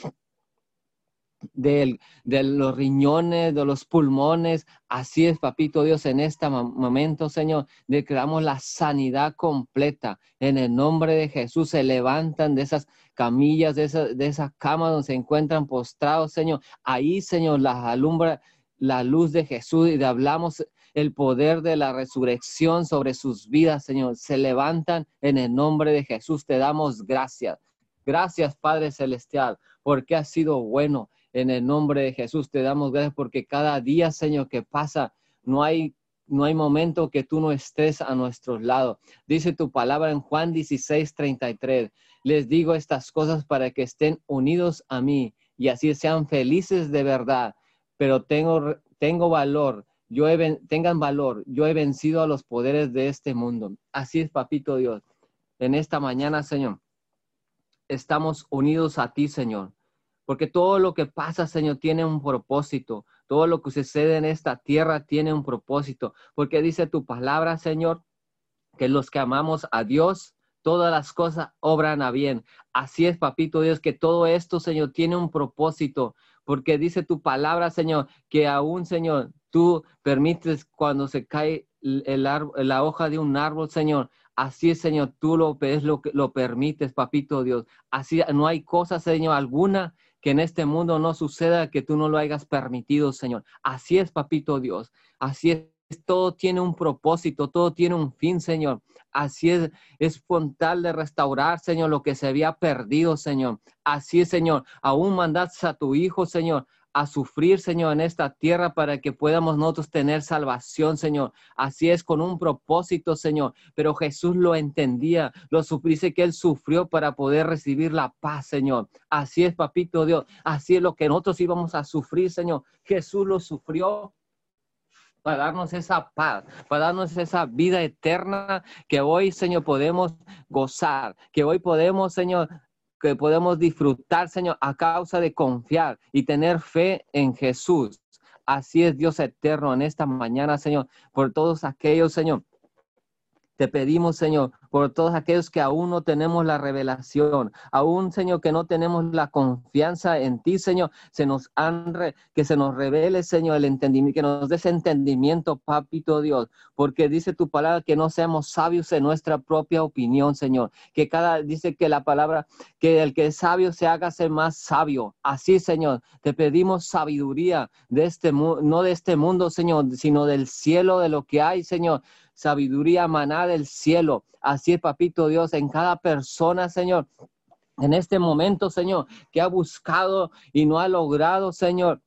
de, los riñones, de los pulmones. Así es, papito Dios, en este momento, Señor, declaramos la sanidad completa. En el nombre de Jesús se levantan de esas camillas, de esa, de esa cama donde se encuentran postrados, Señor. Ahí, Señor, las alumbra la luz de Jesús y hablamos el poder de la resurrección sobre sus vidas, Señor. Se levantan en el nombre de Jesús. Te damos gracias. Gracias, Padre Celestial, porque has sido bueno en el nombre de Jesús te damos gracias porque cada día, Señor, que pasa, no hay no hay momento que tú no estés a nuestro lado. Dice tu palabra en Juan 16, 33. Les digo estas cosas para que estén unidos a mí y así sean felices de verdad. Pero tengo, tengo valor, yo he, tengan valor, yo he vencido a los poderes de este mundo. Así es, papito Dios. En esta mañana, Señor, estamos unidos a ti, Señor. Porque todo lo que pasa, Señor, tiene un propósito. Todo lo que sucede en esta tierra tiene un propósito. Porque dice tu palabra, Señor, que los que amamos a Dios, todas las cosas obran a bien. Así es, papito Dios, que todo esto, Señor, tiene un propósito. Porque dice tu palabra, Señor, que aún, Señor, tú permites cuando se cae la hoja de un árbol, Señor, Así es, Señor, tú lo ves, lo, lo permites, papito Dios. Así no hay cosa, Señor, alguna que en este mundo no suceda que tú no lo hayas permitido, Señor. Así es, papito Dios. Así es. Todo tiene un propósito, todo tiene un fin, Señor. Así es, es frontal de restaurar, Señor, lo que se había perdido, Señor. Así es, Señor. Aún mandaste a tu Hijo, Señor, a sufrir, Señor, en esta tierra para que podamos nosotros tener salvación, Señor. Así es, con un propósito, Señor. Pero Jesús lo entendía, lo dice que Él sufrió para poder recibir la paz, Señor. Así es, papito Dios. Así es lo que nosotros íbamos a sufrir, Señor. Jesús lo sufrió para darnos esa paz, para darnos esa vida eterna que hoy, Señor, podemos gozar, que hoy podemos, Señor, que podemos disfrutar, Señor, a causa de confiar y tener fe en Jesús. Así es Dios eterno en esta mañana, Señor, por todos aquellos, Señor. Te pedimos, Señor, por todos aquellos que aún no tenemos la revelación, aún, Señor, que no tenemos la confianza en ti, Señor, se nos han que se nos revele, Señor, el entendimiento, que nos des entendimiento, papito Dios, porque dice tu palabra que no seamos sabios en nuestra propia opinión, Señor, que cada, dice que la palabra, que el que es sabio se haga ser más sabio. Así, Señor, te pedimos sabiduría de este, no de este mundo, Señor, sino del cielo, de lo que hay, Señor sabiduría maná del cielo. Así es, papito Dios, en cada persona, Señor. En este momento, Señor, que ha buscado y no ha logrado, Señor,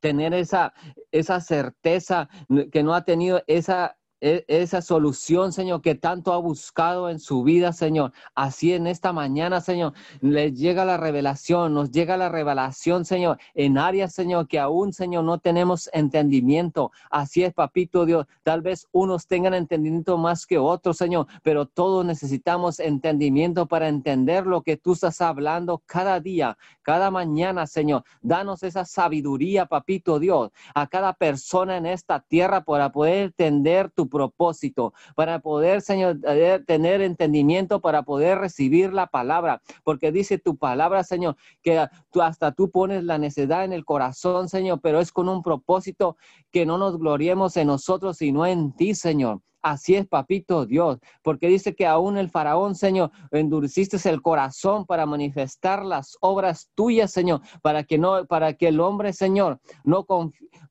tener esa, esa certeza, que no ha tenido esa esa solución, Señor, que tanto ha buscado en su vida, Señor. Así en esta mañana, Señor, les llega la revelación, nos llega la revelación, Señor, en áreas, Señor, que aún, Señor, no tenemos entendimiento. Así es, papito Dios. Tal vez unos tengan entendimiento más que otros, Señor, pero todos necesitamos entendimiento para entender lo que tú estás hablando cada día, cada mañana, Señor. Danos esa sabiduría, papito Dios, a cada persona en esta tierra para poder entender tu propósito, para poder, Señor, tener entendimiento, para poder recibir la palabra, porque dice tu palabra, Señor, que tú, hasta tú pones la necesidad en el corazón, Señor, pero es con un propósito que no nos gloriemos en nosotros, sino en ti, Señor. Así es, papito Dios, porque dice que aún el faraón, Señor, endureciste el corazón para manifestar las obras tuyas, Señor, para que no, para que el hombre, Señor, no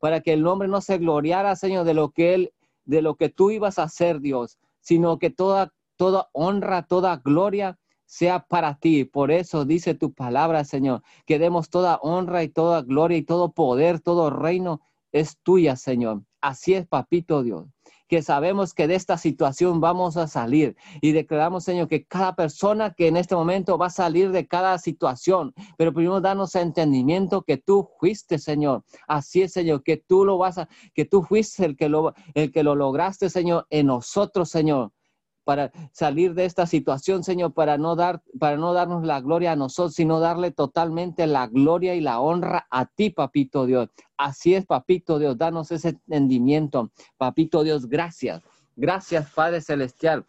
para que el hombre no se gloriara, Señor, de lo que él de lo que tú ibas a hacer, Dios, sino que toda, toda honra, toda gloria sea para ti. Por eso dice tu palabra, Señor, que demos toda honra y toda gloria y todo poder, todo reino es tuya, Señor. Así es, papito Dios que sabemos que de esta situación vamos a salir. Y declaramos, Señor, que cada persona que en este momento va a salir de cada situación, pero primero danos entendimiento que tú fuiste, Señor. Así es, Señor, que tú lo vas a, que tú fuiste el que lo, el que lo lograste, Señor, en nosotros, Señor para salir de esta situación, Señor, para no dar, para no darnos la gloria a nosotros, sino darle totalmente la gloria y la honra a ti, papito Dios. Así es, papito Dios, danos ese entendimiento. Papito Dios, gracias. Gracias, Padre Celestial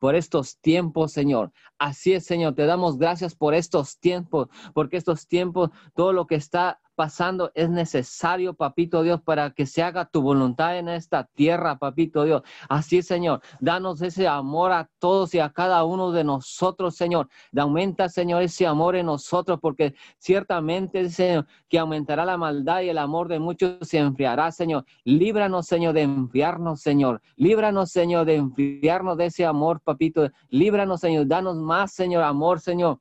por estos tiempos, Señor. Así es, Señor, te damos gracias por estos tiempos, porque estos tiempos, todo lo que está pasando es necesario, papito Dios, para que se haga tu voluntad en esta tierra, papito Dios. Así, Señor, danos ese amor a todos y a cada uno de nosotros, Señor. Aumenta, Señor, ese amor en nosotros, porque ciertamente, Señor, que aumentará la maldad y el amor de muchos se enfriará, Señor. Líbranos, Señor, de enfriarnos, Señor. Líbranos, Señor, de enfriarnos de ese amor, papito. Líbranos, Señor. Danos más, Señor, amor, Señor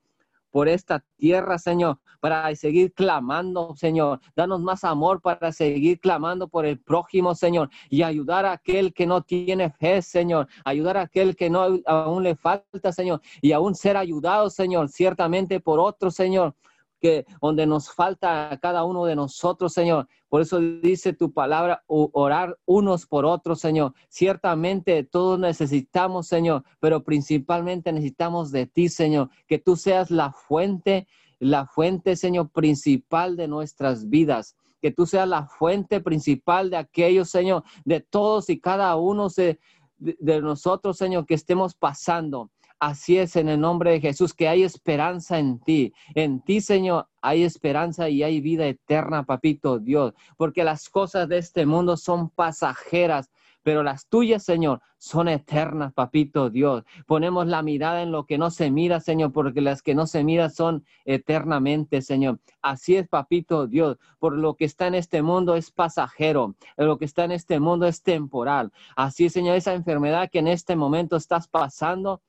por esta tierra, Señor, para seguir clamando, Señor. Danos más amor para seguir clamando por el prójimo, Señor, y ayudar a aquel que no tiene fe, Señor. Ayudar a aquel que no aún le falta, Señor, y aún ser ayudado, Señor, ciertamente por otro, Señor que donde nos falta a cada uno de nosotros, Señor. Por eso dice tu palabra, orar unos por otros, Señor. Ciertamente todos necesitamos, Señor, pero principalmente necesitamos de ti, Señor, que tú seas la fuente, la fuente, Señor, principal de nuestras vidas que tú seas la fuente principal de aquellos, Señor, de todos y cada uno de, de, nosotros, Señor, que estemos pasando. Así es en el nombre de Jesús, que hay esperanza en ti. En ti, Señor, hay esperanza y hay vida eterna, papito Dios, porque las cosas de este mundo son pasajeras, pero las tuyas, Señor, son eternas, papito Dios. Ponemos la mirada en lo que no se mira, Señor, porque las que no se mira son eternamente, Señor. Así es, papito Dios, por lo que está en este mundo es pasajero, lo que está en este mundo es temporal. Así, Señor, esa enfermedad que en este momento estás pasando,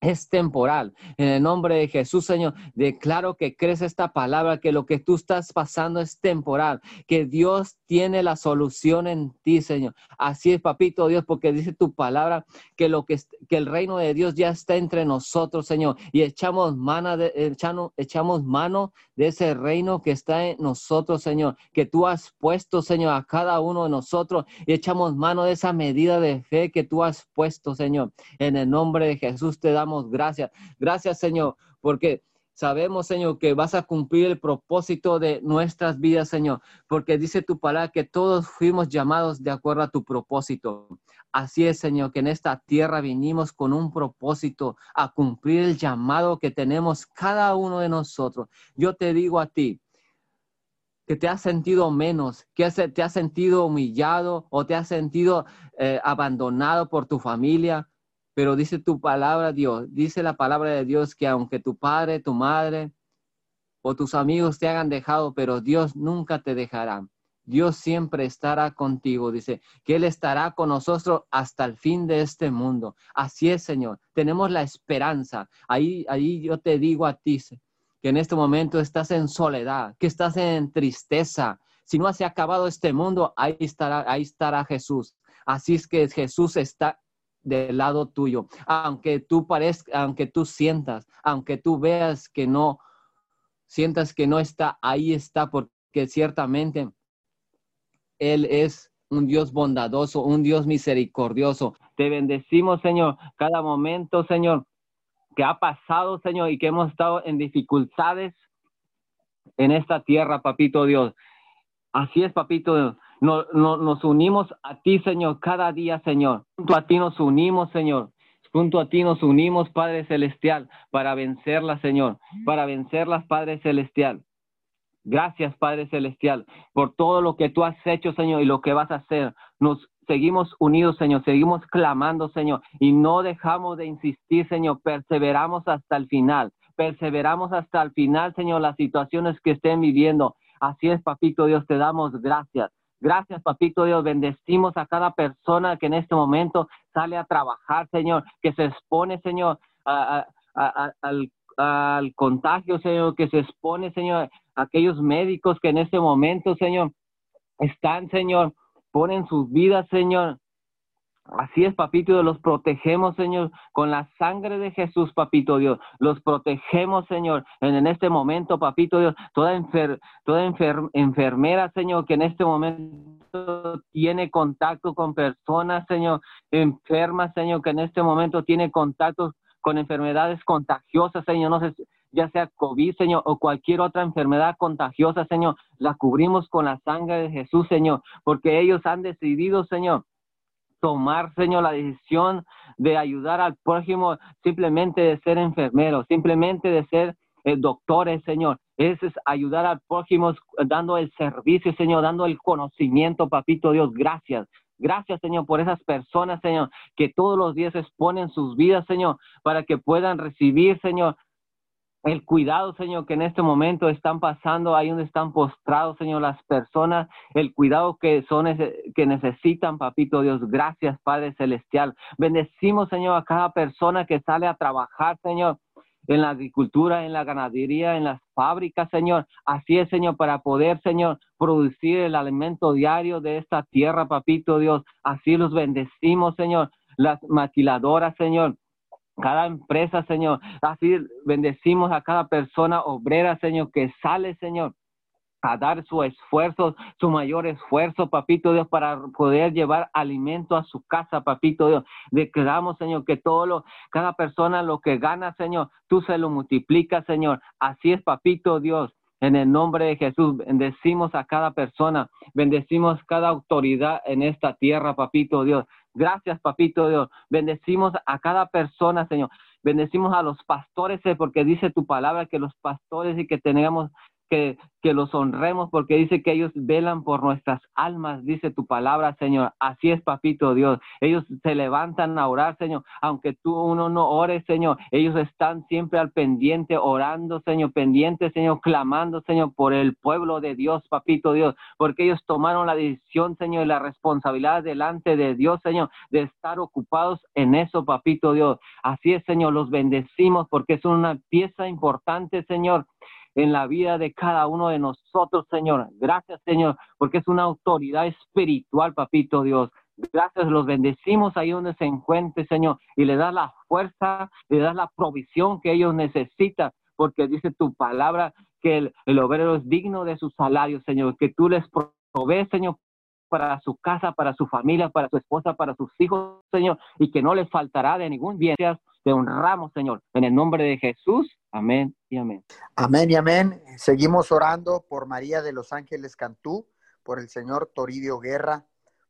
es temporal. En el nombre de Jesús, Señor, declaro que crees esta palabra, que lo que tú estás pasando es temporal, que Dios tiene la solución en ti, Señor. Así es, papito Dios, porque dice tu palabra que lo que, que el reino de Dios ya está entre nosotros, Señor, y echamos mano de, echamos, echamos mano de ese reino que está en nosotros, Señor, que tú has puesto, Señor, a cada uno de nosotros y echamos mano de esa medida de fe que tú has puesto, Señor. En el nombre de Jesús te damos gracias. Gracias, Señor, porque sabemos, Señor, que vas a cumplir el propósito de nuestras vidas, Señor, porque dice tu palabra que todos fuimos llamados de acuerdo a tu propósito. Así es, Señor, que en esta tierra vinimos con un propósito a cumplir el llamado que tenemos cada uno de nosotros. Yo te digo a ti, que te has sentido menos, que te has sentido humillado o te has sentido eh, abandonado por tu familia, pero dice tu palabra, Dios, dice la palabra de Dios que aunque tu padre, tu madre o tus amigos te hayan dejado, pero Dios nunca te dejará. Dios siempre estará contigo, dice, que Él estará con nosotros hasta el fin de este mundo. Así es, Señor. Tenemos la esperanza. Ahí, ahí yo te digo a ti, que en este momento estás en soledad, que estás en tristeza. Si no se ha acabado este mundo, ahí estará, ahí estará Jesús. Así es que Jesús está del lado tuyo, aunque tú parezca, aunque tú sientas, aunque tú veas que no, sientas que no está, ahí está, porque ciertamente Él es un Dios bondadoso, un Dios misericordioso. Te bendecimos, Señor, cada momento, Señor, que ha pasado, Señor, y que hemos estado en dificultades en esta tierra, papito Dios. Así es, papito Dios nos unimos a ti, Señor, cada día, Señor. Junto a ti nos unimos, Señor. Junto a ti nos unimos, Padre Celestial, para vencerlas, Señor, para vencerlas, Padre Celestial. Gracias, Padre Celestial, por todo lo que tú has hecho, Señor, y lo que vas a hacer. Nos seguimos unidos, Señor, seguimos clamando, Señor, y no dejamos de insistir, Señor, perseveramos hasta el final, perseveramos hasta el final, Señor, las situaciones que estén viviendo. Así es, papito Dios, te damos gracias. Gracias, papito Dios. Bendecimos a cada persona que en este momento sale a trabajar, Señor, que se expone, Señor, al, contagio, Señor, que se expone, Señor, a aquellos médicos que en este momento, Señor, están, Señor, exponen sus vidas, Señor. Así es, papito Dios, los protegemos, Señor, con la sangre de Jesús, papito Dios. Los protegemos, Señor, en, este momento, papito Dios. Toda, enfer, toda enfermera, Señor, que en este momento tiene contacto con personas, Señor, enfermas, Señor, que en este momento tiene contacto con enfermedades contagiosas, Señor. No sé, ya sea COVID, Señor, o cualquier otra enfermedad contagiosa, Señor, la cubrimos con la sangre de Jesús, Señor, porque ellos han decidido, Señor, tomar, Señor, la decisión de ayudar al prójimo simplemente de ser enfermero, simplemente de ser eh, doctores, Señor. Es ayudar al prójimo dando el servicio, Señor, dando el conocimiento, papito Dios. Gracias. Gracias, Señor, por esas personas, Señor, que todos los días exponen sus vidas, Señor, para que puedan recibir, Señor, el cuidado, Señor, que en este momento están pasando, ahí donde están postrados, Señor, las personas, el cuidado que son que necesitan, papito Dios. Gracias, Padre celestial. Bendecimos, Señor, a cada persona que sale a trabajar, Señor, en la agricultura, en la ganadería, en las fábricas, Señor. Así es, Señor, para poder, Señor, producir el alimento diario de esta tierra, papito Dios. Así los bendecimos, Señor. Las maquiladoras, Señor cada empresa, Señor. Así bendecimos a cada persona obrera, Señor, que sale, Señor, a dar su esfuerzo, su mayor esfuerzo, papito Dios, para poder llevar alimento a su casa, papito Dios. Declaramos, Señor, que todo lo, cada persona lo que gana, Señor, tú se lo multiplicas, Señor. Así es, papito Dios. En el nombre de Jesús, bendecimos a cada persona, bendecimos cada autoridad en esta tierra, papito Dios. Gracias, papito Dios. Bendecimos a cada persona, Señor. Bendecimos a los pastores, eh, porque dice tu palabra que los pastores y que tengamos que, los honremos porque dice que ellos velan por nuestras almas, dice tu palabra, Señor. Así es, papito Dios. Ellos se levantan a orar, Señor. Aunque tú uno no ores, Señor, ellos están siempre al pendiente, orando, Señor, pendiente, Señor, clamando, Señor, por el pueblo de Dios, papito Dios, porque ellos tomaron la decisión, Señor, y la responsabilidad delante de Dios, Señor, de estar ocupados en eso, papito Dios. Así es, Señor, los bendecimos porque son una pieza importante, Señor en la vida de cada uno de nosotros, Señor. Gracias, Señor, porque es una autoridad espiritual, papito Dios. Gracias, los bendecimos ahí donde se encuentre, Señor, y le das la fuerza, le das la provisión que ellos necesitan, porque dice tu palabra que el, obrero es digno de su salario, Señor, que tú les provees, Señor, para su casa, para su familia, para su esposa, para sus hijos, Señor, y que no les faltará de ningún bien. Te honramos, Señor, en el nombre de Jesús. Amén y amén. Amén y amén. Seguimos orando por María de los Ángeles Cantú, por el señor Toribio Guerra,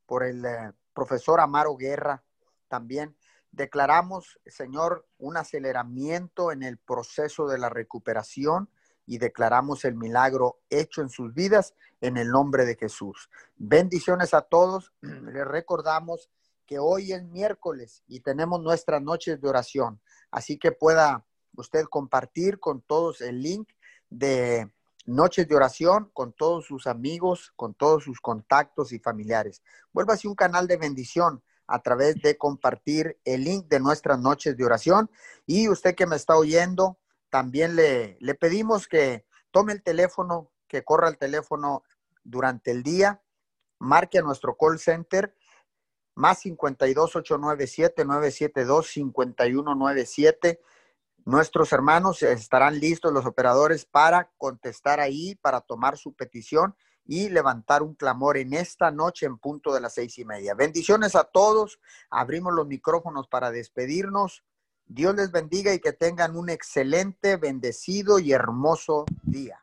por el eh, profesor Amaro Guerra también. Declaramos, Señor, un aceleramiento en el proceso de la recuperación y declaramos el milagro hecho en sus vidas en el nombre de Jesús. Bendiciones a todos. [CLEARS THROAT] Les recordamos que hoy es miércoles y tenemos nuestras noches de oración. Así que pueda usted compartir con todos el link de noches de oración con todos sus amigos, con todos sus contactos y familiares. Vuélvase un canal de bendición a través de compartir el link de nuestras noches de oración. Y usted que me está oyendo, también le, le pedimos que tome el teléfono, que corra el teléfono durante el día, marque a nuestro call center más 52 897 972 5197. Nuestros hermanos estarán listos, los operadores, para contestar ahí, para tomar su petición y levantar un clamor en esta noche en punto de las seis y media. Bendiciones a todos. Abrimos los micrófonos para despedirnos. Dios les bendiga y que tengan un excelente, bendecido y hermoso día.